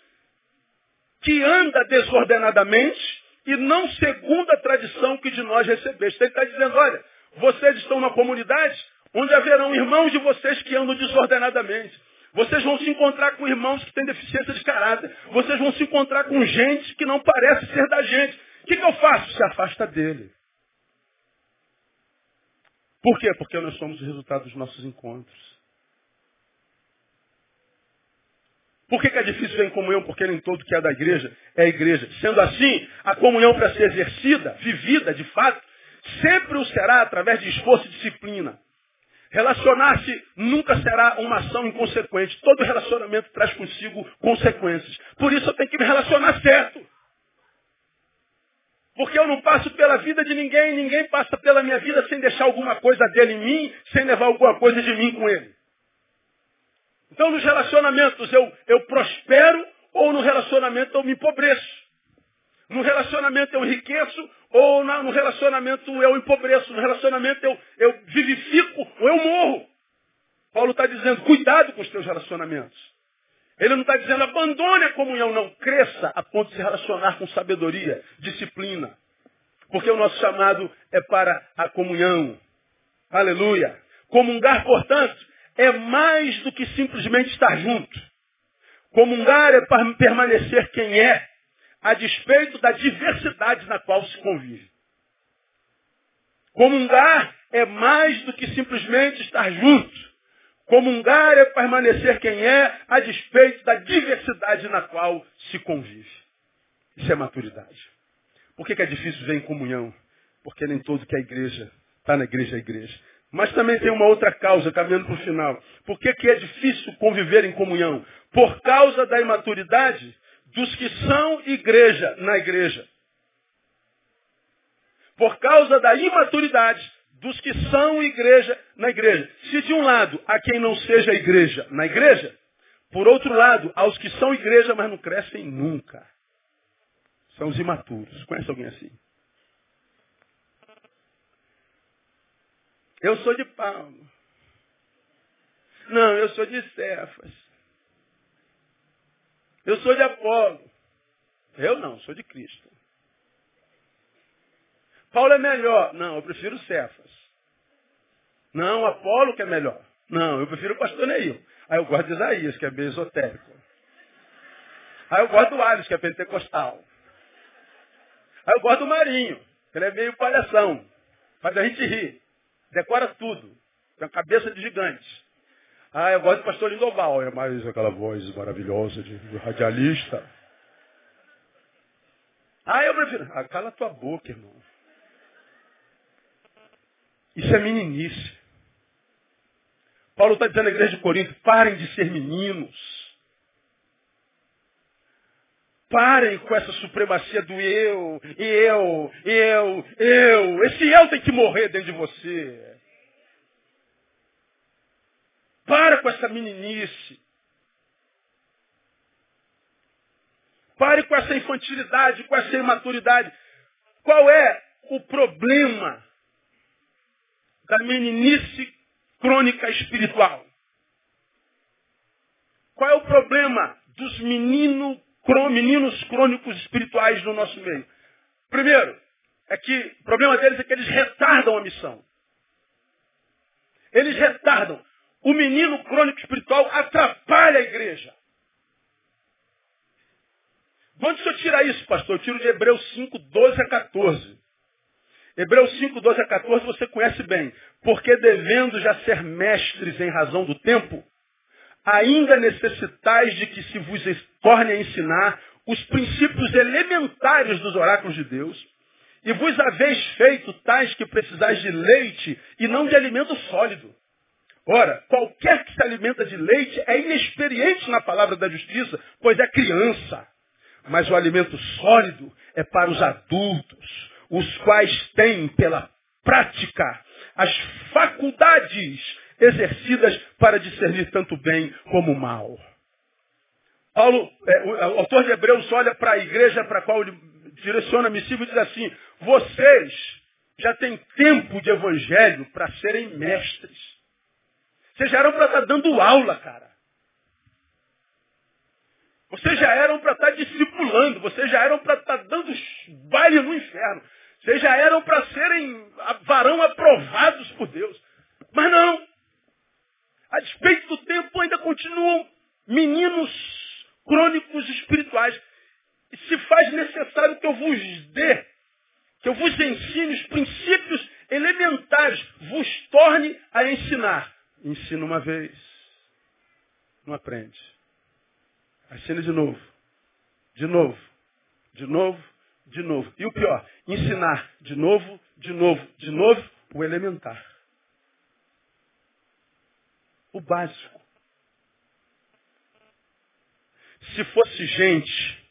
que anda desordenadamente, e não segundo a tradição que de nós recebeste. Ele está dizendo, olha, vocês estão numa comunidade onde haverão irmãos de vocês que andam desordenadamente. Vocês vão se encontrar com irmãos que têm deficiência de caráter. Vocês vão se encontrar com gente que não parece ser da gente. O que, que eu faço? Se afasta dele. Por quê? Porque nós somos o resultado dos nossos encontros. Por que, que é difícil ver em comunhão? Porque nem todo que é da igreja é igreja. Sendo assim, a comunhão para ser exercida, vivida de fato, sempre o será através de esforço e disciplina. Relacionar-se nunca será uma ação inconsequente. Todo relacionamento traz consigo consequências. Por isso eu tenho que me relacionar certo. Porque eu não passo pela vida de ninguém, ninguém passa pela minha vida sem deixar alguma coisa dele em mim, sem levar alguma coisa de mim com ele. Então nos relacionamentos eu, eu prospero ou no relacionamento eu me empobreço. No relacionamento eu enriqueço ou no relacionamento eu empobreço. No relacionamento eu, eu vivifico ou eu morro. Paulo está dizendo, cuidado com os teus relacionamentos. Ele não está dizendo, abandone a comunhão, não. Cresça a ponto de se relacionar com sabedoria, disciplina. Porque o nosso chamado é para a comunhão. Aleluia. Comungar, portanto, é mais do que simplesmente estar junto. Comungar é para permanecer quem é, a despeito da diversidade na qual se convive. Comungar é mais do que simplesmente estar junto. Comungar é permanecer quem é, a despeito da diversidade na qual se convive. Isso é maturidade. Por que, é difícil ver em comunhão? Porque nem todo que é igreja está na igreja é igreja. Mas também tem uma outra causa, caminhando para o final. Por que, que é difícil conviver em comunhão? Por causa da imaturidade dos que são igreja na igreja. Por causa da imaturidade dos que são igreja na igreja. Se de um lado há quem não seja igreja na igreja, por outro lado, aos que são igreja, mas não crescem nunca. São os imaturos. Conhece alguém assim? Eu sou de Paulo. Não, eu sou de Cefas. Eu sou de Apolo. Eu não, sou de Cristo. Paulo é melhor. Não, eu prefiro Cefas. Não, Apolo que é melhor. Não, eu prefiro o pastor Neil. Aí eu gosto de Isaías, que é bem esotérico. Aí eu gosto do Alice, que é pentecostal. Aí eu gosto do Marinho, que ele é meio palhação. Faz a gente rir. Decora tudo. Tem uma cabeça de gigante. Ah, eu gosto do pastor Lindoval. É mais aquela voz maravilhosa de, de radialista. Ah, eu prefiro. Ah, cala tua boca, irmão. Isso é meninice. Paulo está dizendo à igreja de Corinto, parem de ser meninos. Parem com essa supremacia do eu, eu, eu, eu. Esse eu tem que morrer dentro de você. Para com essa meninice. Pare com essa infantilidade, com essa imaturidade. Qual é o problema da meninice crônica espiritual? Qual é o problema dos menino, meninos crônicos espirituais no nosso meio? Primeiro, é que o problema deles é que eles retardam a missão. Eles retardam. O menino crônico espiritual atrapalha a igreja. De onde o senhor tira isso, pastor? Eu tiro de Hebreus 5, 12 a 14. Hebreus 5, 12 a 14 você conhece bem. Porque devendo já ser mestres em razão do tempo, ainda necessitais de que se vos torne a ensinar os princípios elementares dos oráculos de Deus, e vos haveis feito tais que precisais de leite e não de alimento sólido. Ora, qualquer que se alimenta de leite é inexperiente na palavra da justiça, pois é criança. Mas o alimento sólido é para os adultos, os quais têm pela prática as faculdades exercidas para discernir tanto bem como mal. Paulo, é, o autor de Hebreus olha para a igreja para a qual ele direciona a missiva e diz assim, vocês já têm tempo de evangelho para serem mestres. Vocês já eram para estar dando aula, cara. Vocês já eram para estar discipulando, vocês já eram para estar dando baile no inferno. Vocês já eram para serem varão aprovados por Deus. Mas não. A despeito do tempo, ainda continuam meninos crônicos espirituais. E se faz necessário que eu vos dê, que eu vos ensine os princípios elementares vos torne a ensinar. Ensina uma vez. Não aprende. Ensina de novo. De novo. De novo. De novo. E o pior, ensinar de novo, de novo, de novo, o elementar. O básico. Se fosse gente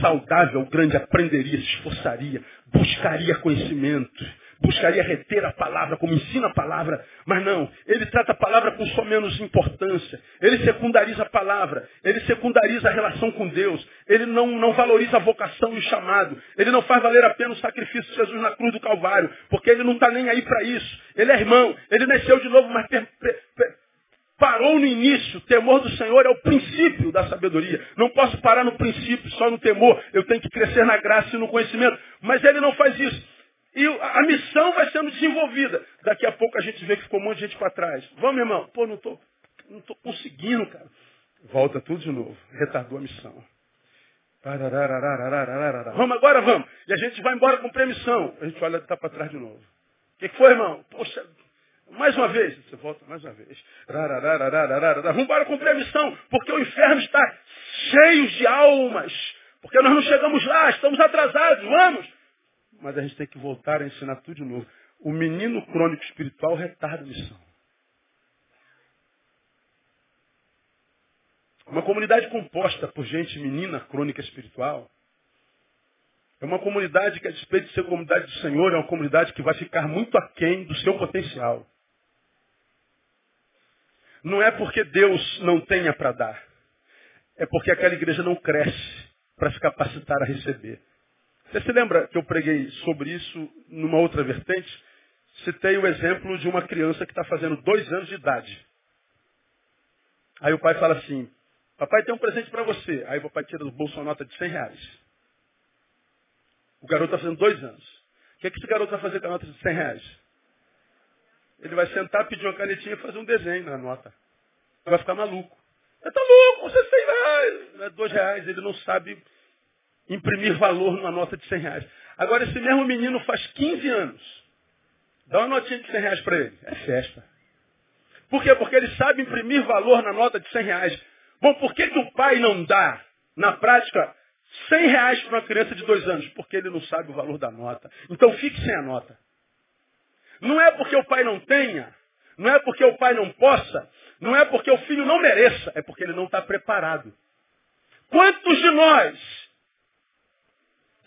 saudável, o grande aprenderia, se esforçaria, buscaria conhecimento, buscaria reter a palavra, como ensina a palavra, mas não, ele trata a palavra com só menos importância, ele secundariza a palavra, ele secundariza a relação com Deus, ele não, não valoriza a vocação e o chamado, ele não faz valer a pena o sacrifício de Jesus na cruz do Calvário, porque ele não está nem aí para isso, ele é irmão, ele nasceu de novo, mas parou no início. O temor do Senhor é o princípio da sabedoria. Não posso parar no princípio, só no temor. Eu tenho que crescer na graça e no conhecimento. Mas ele não faz isso. E a missão vai sendo desenvolvida. Daqui a pouco a gente vê que ficou um monte de gente para trás. Vamos, irmão. Pô, não estou não tô conseguindo, cara. Volta tudo de novo. Retardou a missão. Vamos agora, vamos. E a gente vai embora com permissão. A gente olha, está para trás de novo. O que, que foi, irmão? Poxa, mais uma vez. Você volta mais uma vez. Vamos embora cumprir a missão, porque o inferno está cheio de almas. Porque nós não chegamos lá, estamos atrasados, vamos. Mas a gente tem que voltar a ensinar tudo de novo. O menino crônico espiritual retarda a missão. Uma comunidade composta por gente menina crônica espiritual é uma comunidade que, a despeito de ser comunidade do Senhor, é uma comunidade que vai ficar muito aquém do seu potencial. Não é porque Deus não tenha para dar. É porque aquela igreja não cresce para se capacitar a receber. Você se lembra que eu preguei sobre isso numa outra vertente? Citei o exemplo de uma criança que está fazendo dois anos de idade. Aí o pai fala assim, papai tem um presente para você. Aí o papai tira do bolso uma nota de 100 reais. O garoto está fazendo dois anos. O que, é que esse garoto vai fazer com a nota de 100 reais? Ele vai sentar, pedir uma canetinha e fazer um desenho na nota. Vai ficar maluco. Ele tá louco, você 100 reais. É dois reais, ele não sabe imprimir valor numa nota de 100 reais. Agora, esse mesmo menino faz 15 anos. Dá uma notinha de 100 reais para ele. É festa. Por quê? Porque ele sabe imprimir valor na nota de 100 reais. Bom, por que, que o pai não dá, na prática, 100 reais para uma criança de dois anos? Porque ele não sabe o valor da nota. Então fique sem a nota. Não é porque o pai não tenha, não é porque o pai não possa, não é porque o filho não mereça, é porque ele não está preparado. Quantos de nós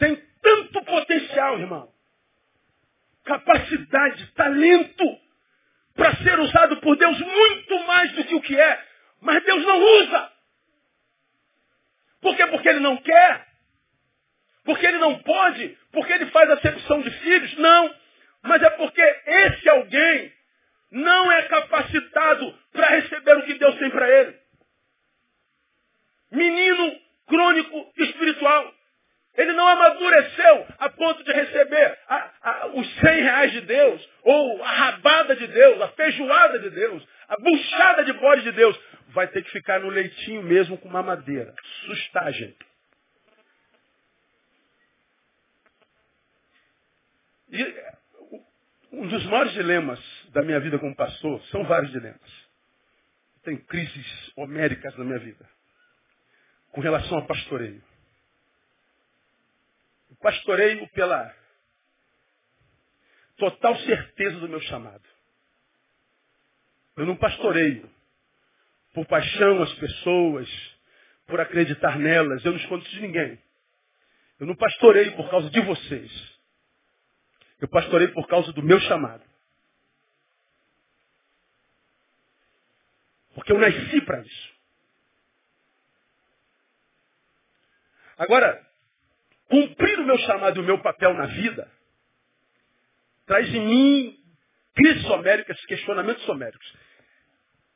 tem tanto potencial, irmão? Capacidade, talento para ser usado por Deus muito mais do que o que é, mas Deus não usa. Por quê? Porque ele não quer. Porque ele não pode. Porque ele faz acepção de filhos. Não. Mas é porque esse alguém não é capacitado para receber o que Deus tem para ele. Menino crônico espiritual. Ele não amadureceu a ponto de receber a, a, os 100 reais de Deus, ou a rabada de Deus, a feijoada de Deus, a buchada de bode de Deus. Vai ter que ficar no leitinho mesmo com uma madeira. Sustagem. E um dos maiores dilemas da minha vida como pastor, são vários dilemas. Tem crises homéricas na minha vida. Com relação ao pastoreio. Pastoreio pela total certeza do meu chamado. Eu não pastoreio por paixão às pessoas, por acreditar nelas. Eu não escondo isso de ninguém. Eu não pastoreio por causa de vocês. Eu pastorei por causa do meu chamado. Porque eu nasci para isso. Agora, cumprir o meu chamado e o meu papel na vida traz em mim crises homéricas, questionamentos homéricos.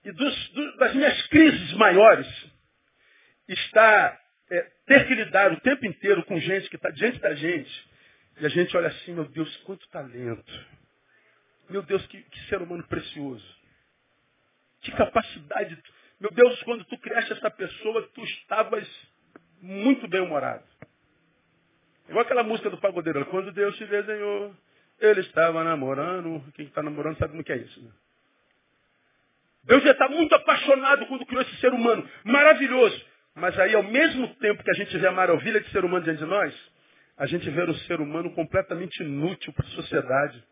E dos, do, das minhas crises maiores está é, ter que lidar o tempo inteiro com gente que está diante da gente e a gente olha assim, meu Deus, quanto talento. Meu Deus, que, que ser humano precioso. Que capacidade. Meu Deus, quando tu criaste essa pessoa, tu estavas muito bem-humorado. Igual aquela música do pagodeiro. Quando Deus te desenhou, Ele estava namorando. Quem está namorando sabe o que é isso. Né? Deus já está muito apaixonado quando criou esse ser humano. Maravilhoso. Mas aí, ao mesmo tempo que a gente vê a maravilha de ser humano diante de nós, a gente vê o ser humano completamente inútil para a sociedade.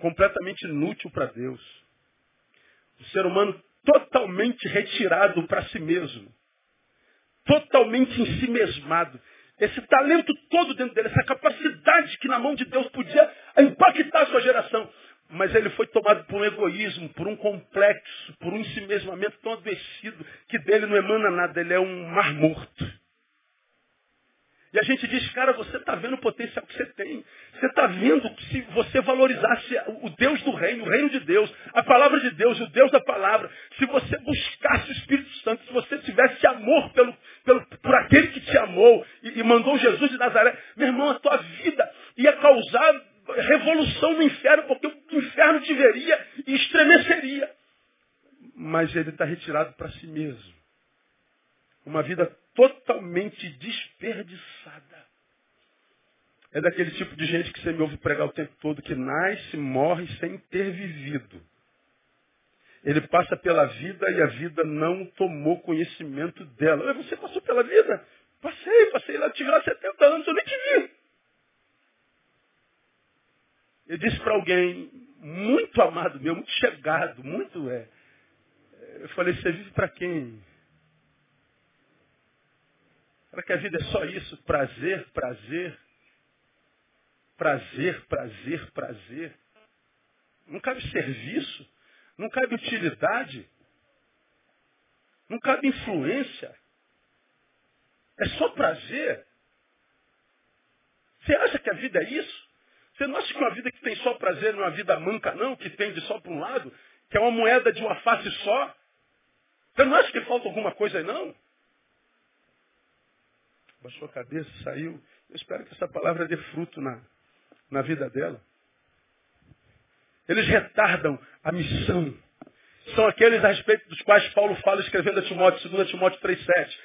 Completamente inútil para Deus. O ser humano totalmente retirado para si mesmo. Totalmente em si mesmado. Esse talento todo dentro dele, essa capacidade que na mão de Deus podia impactar a sua geração. Mas ele foi tomado por um egoísmo, por um complexo, por um ensimesmamento tão adoecido, que dele não emana nada, ele é um mar morto. E a gente diz, cara, você está vendo o potencial que você tem. Você está vendo que se você valorizasse o Deus do reino, o reino de Deus, a palavra de Deus, o Deus da palavra, se você buscasse o Espírito Santo, se você tivesse amor pelo, pelo, por aquele que te amou e, e mandou Jesus de Nazaré, meu irmão, a tua vida ia causar revolução no inferno, porque o inferno te veria e estremeceria. Mas ele está retirado para si mesmo. Uma vida totalmente desperdiçada. É daquele tipo de gente que você me ouve pregar o tempo todo, que nasce, morre sem ter vivido. Ele passa pela vida e a vida não tomou conhecimento dela. Você passou pela vida? Passei, passei lá, tive lá 70 anos, eu nem te vi. Eu disse para alguém muito amado meu, muito chegado, muito é. Eu falei, você vive para quem? Será que a vida é só isso? Prazer, prazer. Prazer, prazer, prazer. Não cabe serviço. Não cabe utilidade. Não cabe influência. É só prazer. Você acha que a vida é isso? Você não acha que uma vida que tem só prazer não é uma vida manca, não, que tende só para um lado, que é uma moeda de uma face só? Você não acha que falta alguma coisa aí, não? baixou a cabeça, saiu. Eu espero que essa palavra dê fruto na, na vida dela. Eles retardam a missão. São aqueles a respeito dos quais Paulo fala escrevendo a Timóteo, 2 Timóteo 3,7.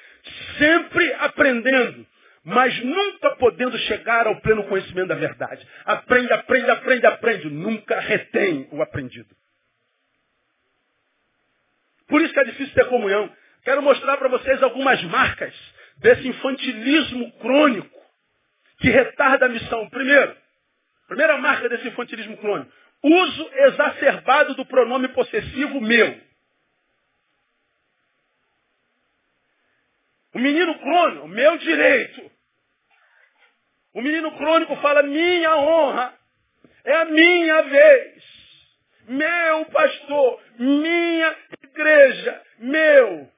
Sempre aprendendo, mas nunca podendo chegar ao pleno conhecimento da verdade. Aprende, aprende, aprende, aprende. Nunca retém o aprendido. Por isso que é difícil ter comunhão. Quero mostrar para vocês algumas marcas desse infantilismo crônico que retarda a missão. Primeiro, primeira marca desse infantilismo crônico, uso exacerbado do pronome possessivo meu. O menino crônico, meu direito. O menino crônico fala minha honra. É a minha vez. Meu pastor, minha igreja, meu,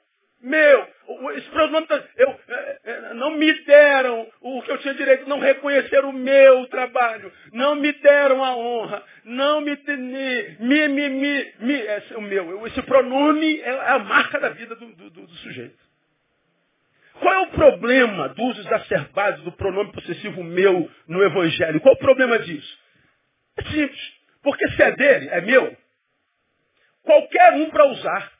meu. Esse pronome, eu, é, é, não me deram o que eu tinha direito, não reconheceram o meu trabalho, não me deram a honra, não me, me, me, me, me esse é o meu. Esse pronome é a marca da vida do, do, do sujeito. Qual é o problema do uso exacerbado do pronome possessivo meu no Evangelho? Qual é o problema disso? É simples. Porque se é dele, é meu. Qualquer um para usar,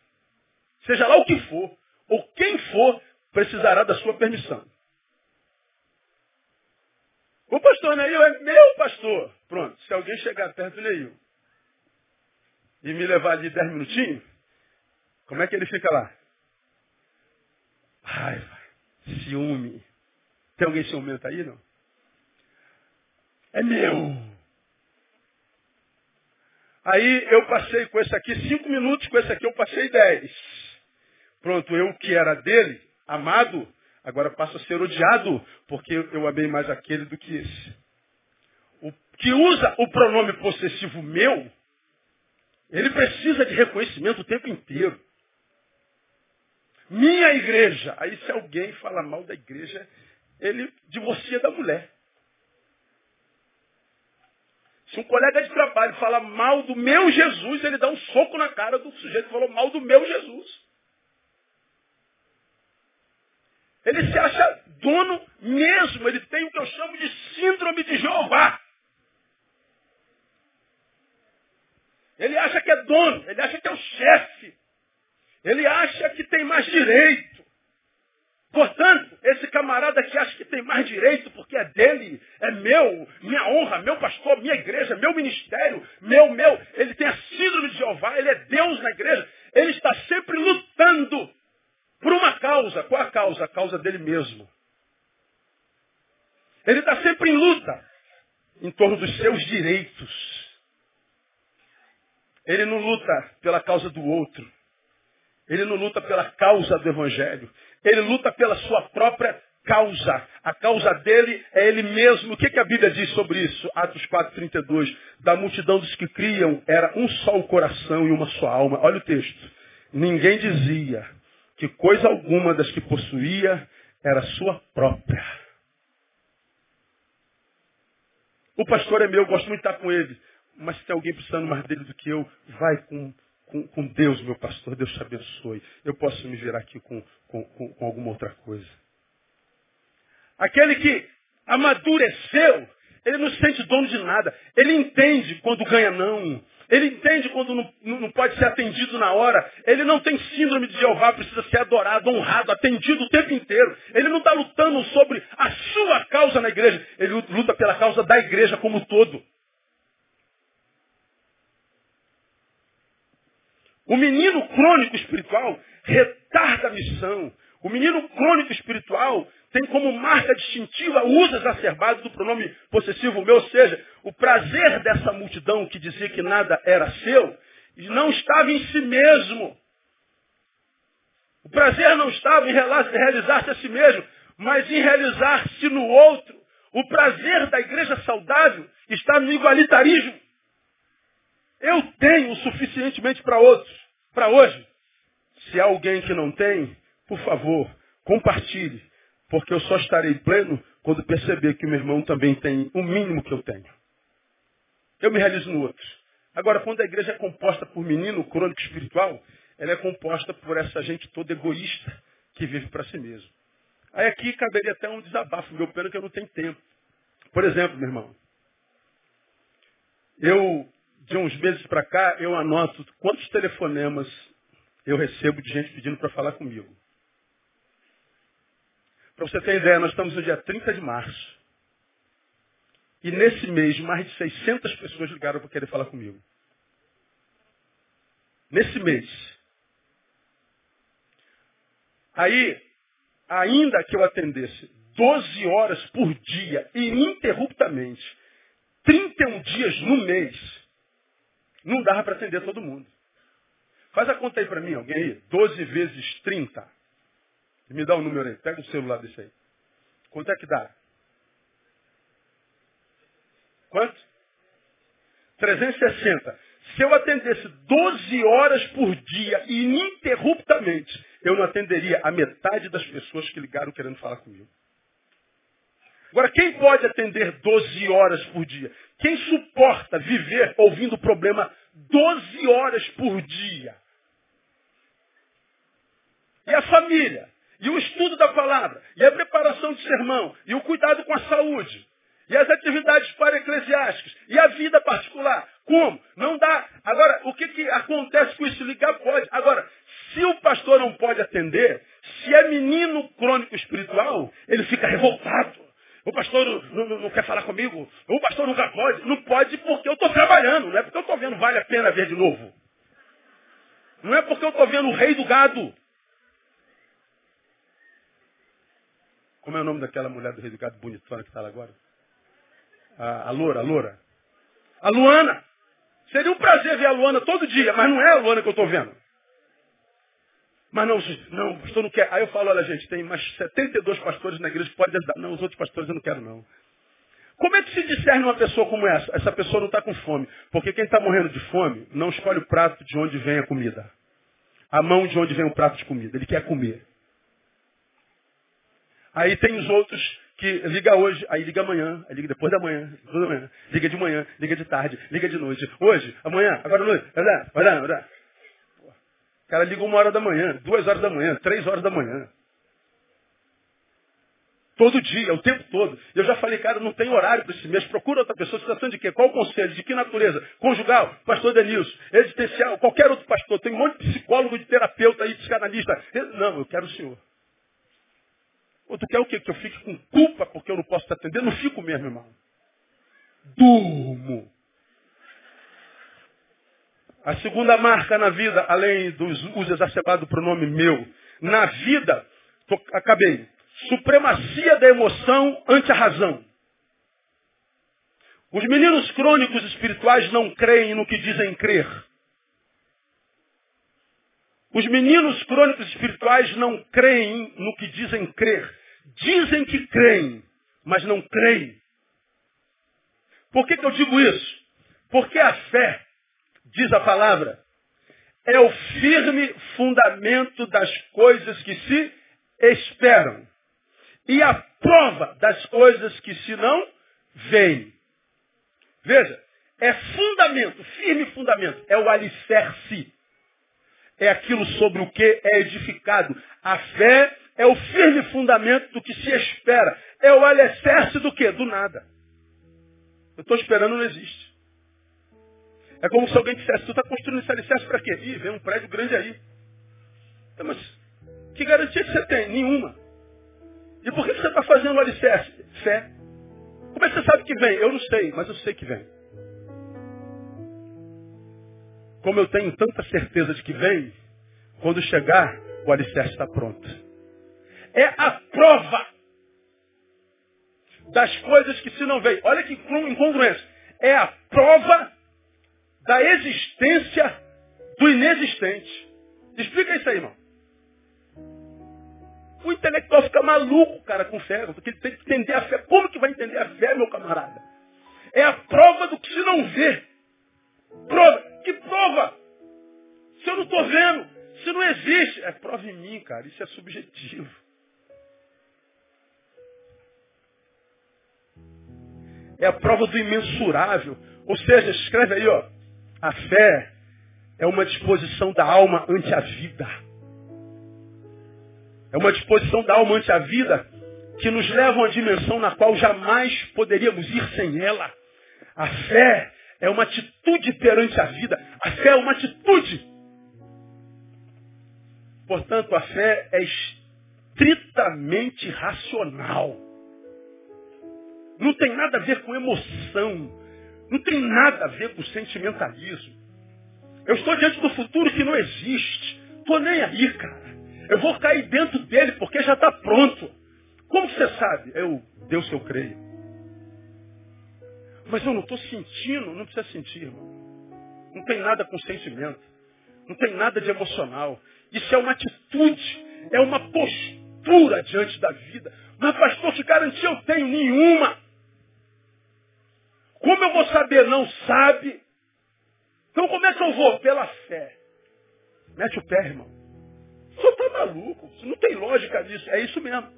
seja lá o que for, ou quem for, precisará da sua permissão. O pastor Neil é meu pastor. Pronto, se alguém chegar perto do Neil e me levar ali dez minutinhos, como é que ele fica lá? Raiva, ciúme. Tem alguém ciumento aí, não? É meu. Aí eu passei com esse aqui cinco minutos, com esse aqui eu passei dez. Pronto, eu que era dele, amado, agora passo a ser odiado, porque eu amei mais aquele do que esse. O que usa o pronome possessivo meu, ele precisa de reconhecimento o tempo inteiro. Minha igreja. Aí se alguém fala mal da igreja, ele divorcia da mulher. Se um colega de trabalho fala mal do meu Jesus, ele dá um soco na cara do sujeito que falou mal do meu Jesus. Ele se acha dono mesmo. Ele tem o que eu chamo de síndrome de Jeová. Ele acha que é dono. Ele acha que é o chefe. Ele acha que tem mais direito. Portanto, esse camarada que acha que tem mais direito porque é dele, é meu, minha honra, meu pastor, minha igreja, meu ministério, meu, meu, ele tem a síndrome de Jeová, ele é Deus na igreja, ele está sempre lutando por uma causa. Qual a causa? A causa dele mesmo. Ele está sempre em luta em torno dos seus direitos. Ele não luta pela causa do outro. Ele não luta pela causa do Evangelho. Ele luta pela sua própria causa. A causa dele é ele mesmo. O que, que a Bíblia diz sobre isso? Atos 4,32. Da multidão dos que criam era um só o coração e uma só alma. Olha o texto. Ninguém dizia que coisa alguma das que possuía era sua própria. O pastor é meu, gosto muito de estar com ele. Mas se tem alguém precisando mais dele do que eu, vai com com, com Deus, meu pastor, Deus te abençoe. Eu posso me virar aqui com, com, com alguma outra coisa. Aquele que amadureceu, ele não se sente dono de nada. Ele entende quando ganha não. Ele entende quando não, não, pode ser atendido na hora. Ele não tem síndrome de Jeová, precisa ser adorado, honrado, atendido o tempo inteiro. Ele não está lutando sobre a sua causa na igreja. Ele luta pela causa da igreja como um todo. O menino crônico espiritual retarda a missão. O menino crônico espiritual tem como marca distintiva o uso exacerbado do pronome possessivo meu, ou seja, o prazer dessa multidão que dizia que nada era seu, não estava em si mesmo. O prazer não estava em realizar-se a si mesmo, mas em realizar-se no outro. O prazer da igreja saudável está no igualitarismo. Eu tenho o suficientemente para outros, para hoje. Se há alguém que não tem, por favor, compartilhe, porque eu só estarei pleno quando perceber que o meu irmão também tem o mínimo que eu tenho. Eu me realizo no outro. Agora, quando a igreja é composta por menino crônico espiritual, ela é composta por essa gente toda egoísta que vive para si mesmo. Aí aqui caberia até um desabafo, meu pena que eu não tenho tempo. Por exemplo, meu irmão, eu de uns meses para cá, eu anoto quantos telefonemas eu recebo de gente pedindo para falar comigo. Para você ter ideia, nós estamos no dia 30 de março. E nesse mês, mais de 600 pessoas ligaram para querer falar comigo. Nesse mês. Aí, ainda que eu atendesse 12 horas por dia, ininterruptamente, 31 dias no mês, não dava para atender todo mundo. Faz a conta aí para mim, alguém aí. 12 vezes 30. Me dá o um número aí. Pega o celular desse aí. Quanto é que dá? Quanto? 360. Se eu atendesse 12 horas por dia, ininterruptamente, eu não atenderia a metade das pessoas que ligaram querendo falar comigo. Agora, quem pode atender 12 horas por dia? Quem suporta viver ouvindo o problema 12 horas por dia? E a família, e o estudo da palavra, e a preparação de sermão, e o cuidado com a saúde, e as atividades para-eclesiásticas, e a vida particular. Como? Não dá. Agora, o que, que acontece com isso? Ligar pode. Agora, se o pastor não pode atender, se é menino crônico espiritual, ele fica revoltado. O pastor não, não, não, quer falar comigo. O pastor nunca pode. Não pode porque eu estou trabalhando. Não é porque eu estou vendo vale a pena ver de novo. Não é porque eu estou vendo o rei do gado. Como é o nome daquela mulher do rei do gado bonitona que está lá agora? A, a Loura, a Loura. A Luana. Seria um prazer ver a Luana todo dia, mas não é a Luana que eu estou vendo. Mas não, não, o pastor não quer. Aí eu falo, olha gente, tem mais 72 pastores na igreja que podem ajudar. Não, os outros pastores eu não quero não. Como é que se discerne uma pessoa como essa? Essa pessoa não está com fome. Porque quem está morrendo de fome não escolhe o prato de onde vem a comida. A mão de onde vem o prato de comida. Ele quer comer. Aí tem os outros que liga hoje, aí liga amanhã, aí liga depois da manhã, depois da manhã, liga de manhã, liga de tarde, liga de noite. Hoje, amanhã, agora à noite, dar, vai dar. O cara liga uma hora da manhã, duas horas da manhã, três horas da manhã. Todo dia, o tempo todo. Eu já falei, cara, não tem horário para esse mês. Procura outra pessoa. Situação de quê? Qual o conselho? De que natureza? Conjugal? Pastor Denilson. Existencial? Qualquer outro pastor. Tem um monte de psicólogo, de terapeuta aí, psicanalista. Não, eu quero o senhor. Ou tu quer o quê? Que eu fique com culpa porque eu não posso te atender? Não fico mesmo, irmão. Durmo. A segunda marca na vida, além do uso exacerbado do pronome meu, na vida, tô, acabei, supremacia da emoção ante a razão. Os meninos crônicos espirituais não creem no que dizem crer. Os meninos crônicos espirituais não creem no que dizem crer. Dizem que creem, mas não creem. Por que, que eu digo isso? Porque a fé diz a palavra, é o firme fundamento das coisas que se esperam. E a prova das coisas que se não veem. Veja, é fundamento, firme fundamento, é o alicerce. É aquilo sobre o que é edificado. A fé é o firme fundamento do que se espera. É o alicerce do que? Do nada. Eu estou esperando, não existe. É como se alguém dissesse, tu está construindo esse alicerce para quê? Ih, vem um prédio grande aí. Então, mas que garantia que você tem? Nenhuma. E por que você está fazendo o alicerce? Fé. Como é que você sabe que vem? Eu não sei, mas eu sei que vem. Como eu tenho tanta certeza de que vem, quando chegar, o alicerce está pronto. É a prova das coisas que se não veem. Olha que incongruência. É a prova da existência do inexistente. Explica isso aí, irmão. O intelectual fica maluco, cara, com fé, porque ele tem que entender a fé. Como que vai entender a fé, meu camarada? É a prova do que se não vê. Prova. Que prova? Se eu não estou vendo, se não existe, é prova em mim, cara. Isso é subjetivo. É a prova do imensurável. Ou seja, escreve aí, ó. A fé é uma disposição da alma ante a vida. É uma disposição da alma ante a vida que nos leva a uma dimensão na qual jamais poderíamos ir sem ela. A fé é uma atitude perante a vida. A fé é uma atitude. Portanto, a fé é estritamente racional. Não tem nada a ver com emoção. Não tem nada a ver com sentimentalismo. Eu estou diante do futuro que não existe. Estou nem aí, cara. Eu vou cair dentro dele porque já está pronto. Como você sabe? Eu, Deus que eu creio. Mas eu não estou sentindo, não precisa sentir, irmão. Não tem nada com sentimento. Não tem nada de emocional. Isso é uma atitude, é uma postura diante da vida. Mas, pastor, que garantia eu tenho? Nenhuma. Como eu vou saber? Não sabe. Então como é que eu vou? Pela fé. Mete o pé, irmão. Você está maluco. Não tem lógica nisso. É isso mesmo.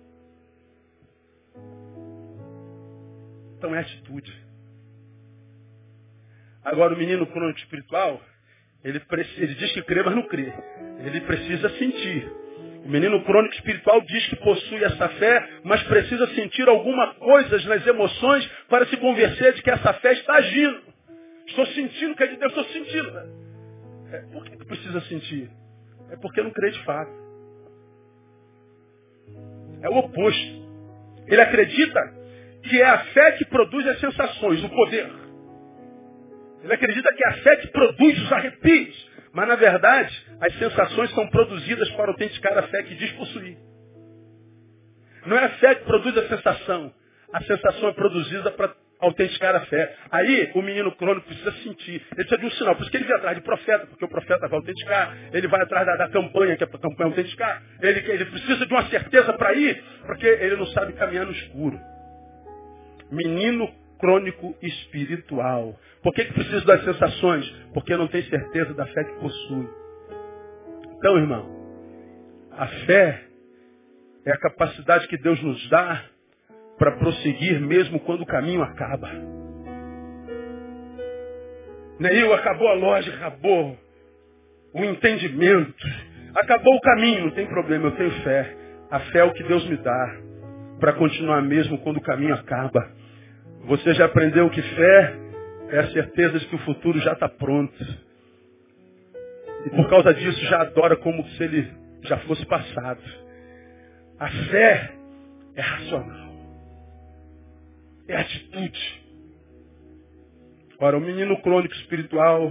Então é atitude. Agora o menino crônico espiritual, ele, ele diz que crê, mas não crê. Ele precisa sentir. O menino crônico espiritual diz que possui essa fé, mas precisa sentir alguma coisa nas emoções para se convencer de que essa fé está agindo. Estou sentindo que é de Deus, estou sentindo. É, por que precisa sentir? É porque não crê de fato. É o oposto. Ele acredita que é a fé que produz as sensações, o poder. Ele acredita que é a fé que produz os arrepios. Mas, na verdade, as sensações são produzidas para autenticar a fé que diz possuir. Não é a fé que produz a sensação. A sensação é produzida para autenticar a fé. Aí o menino crônico precisa sentir. Ele precisa de um sinal. Por isso que ele vai atrás de profeta, porque o profeta vai autenticar. Ele vai atrás da, da campanha, que é para a campanha autenticar. Ele, ele precisa de uma certeza para ir, porque ele não sabe caminhar no escuro. Menino crônico espiritual. Por que, que precisa das sensações? Porque não tem certeza da fé que possui. Então, irmão, a fé é a capacidade que Deus nos dá para prosseguir mesmo quando o caminho acaba. Neil, acabou a lógica, acabou o entendimento, acabou o caminho, não tem problema, eu tenho fé. A fé é o que Deus me dá para continuar mesmo quando o caminho acaba. Você já aprendeu que fé é a certeza de que o futuro já está pronto. E por causa disso já adora como se ele já fosse passado. A fé é racional. É atitude. Ora, o menino crônico espiritual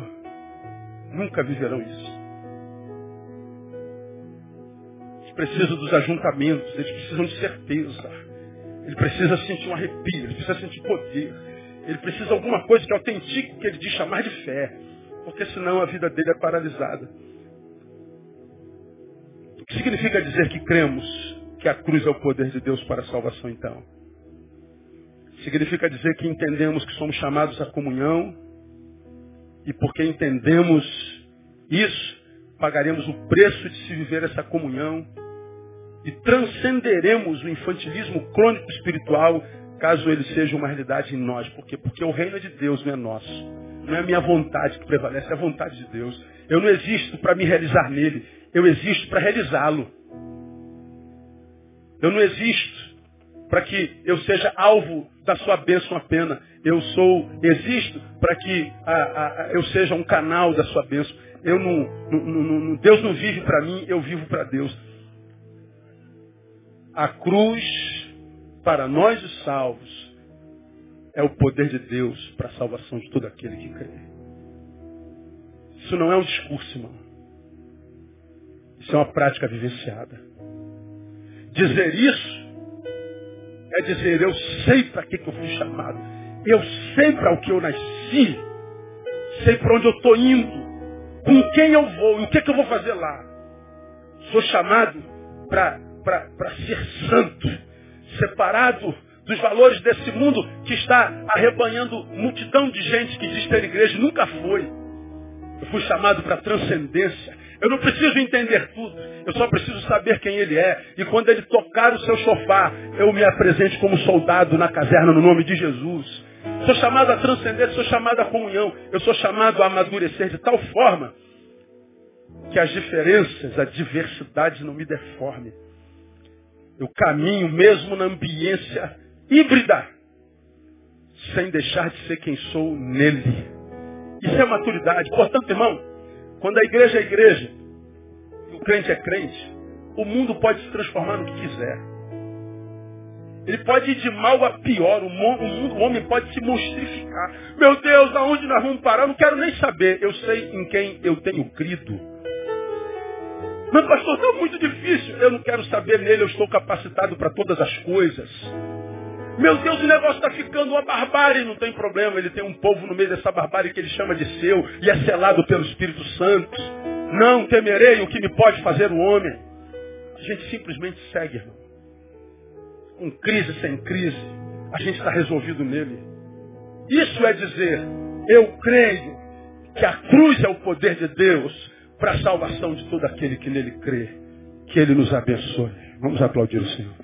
nunca viverão isso. Eles precisam dos ajuntamentos, eles precisam de certeza. Ele precisa sentir um arrepio, ele precisa sentir poder. Ele precisa de alguma coisa que autentique o que ele diz chamar de fé. Porque senão a vida dele é paralisada. O que significa dizer que cremos que a cruz é o poder de Deus para a salvação então? Significa dizer que entendemos que somos chamados à comunhão e porque entendemos isso, pagaremos o preço de se viver essa comunhão e transcenderemos o infantilismo crônico espiritual caso ele seja uma realidade em nós. Por quê? Porque o reino de Deus, não é nosso. Não é a minha vontade que prevalece, é a vontade de Deus. Eu não existo para me realizar nele, eu existo para realizá-lo. Eu não existo para que eu seja alvo da sua bênção apenas. Eu sou, existo para que a, a, eu seja um canal da sua bênção. Eu não, não, não Deus não vive para mim, eu vivo para Deus. A cruz, para nós os salvos, é o poder de Deus para a salvação de todo aquele que crê. Isso não é um discurso, irmão. Isso é uma prática vivenciada. Dizer isso é dizer, eu sei para que, que eu fui chamado. Eu sei para o que eu nasci. Sei para onde eu estou indo. Com quem eu vou e o que, que eu vou fazer lá. Sou chamado para ser santo. Separado dos valores desse mundo que está arrebanhando multidão de gente que diz ter igreja. Nunca foi. Eu fui chamado para transcendência. Eu não preciso entender tudo. Eu só preciso saber quem ele é. E quando ele tocar o seu sofá, eu me apresente como soldado na caserna no nome de Jesus. Sou chamado a transcender, sou chamado a comunhão. Eu sou chamado a amadurecer de tal forma que as diferenças, a diversidade não me deforme. Eu caminho mesmo na ambiência híbrida, sem deixar de ser quem sou nele. Isso é maturidade. Portanto, irmão, quando a igreja é igreja, o crente é crente, o mundo pode se transformar no que quiser. Ele pode ir de mal a pior, o, mundo, o homem pode se monstrificar. Meu Deus, aonde nós vamos parar? Eu não quero nem saber. Eu sei em quem eu tenho crido. Mas pastor, está muito difícil. Eu não quero saber nele, eu estou capacitado para todas as coisas. Meu Deus, o negócio está ficando uma barbárie. Não tem problema, ele tem um povo no meio dessa barbárie que ele chama de seu e é selado pelo Espírito Santo. Não temerei o que me pode fazer o homem. A gente simplesmente segue, irmão. Com crise, sem crise, a gente está resolvido nele. Isso é dizer, eu creio que a cruz é o poder de Deus para a salvação de todo aquele que nele crê. Que ele nos abençoe. Vamos aplaudir o Senhor.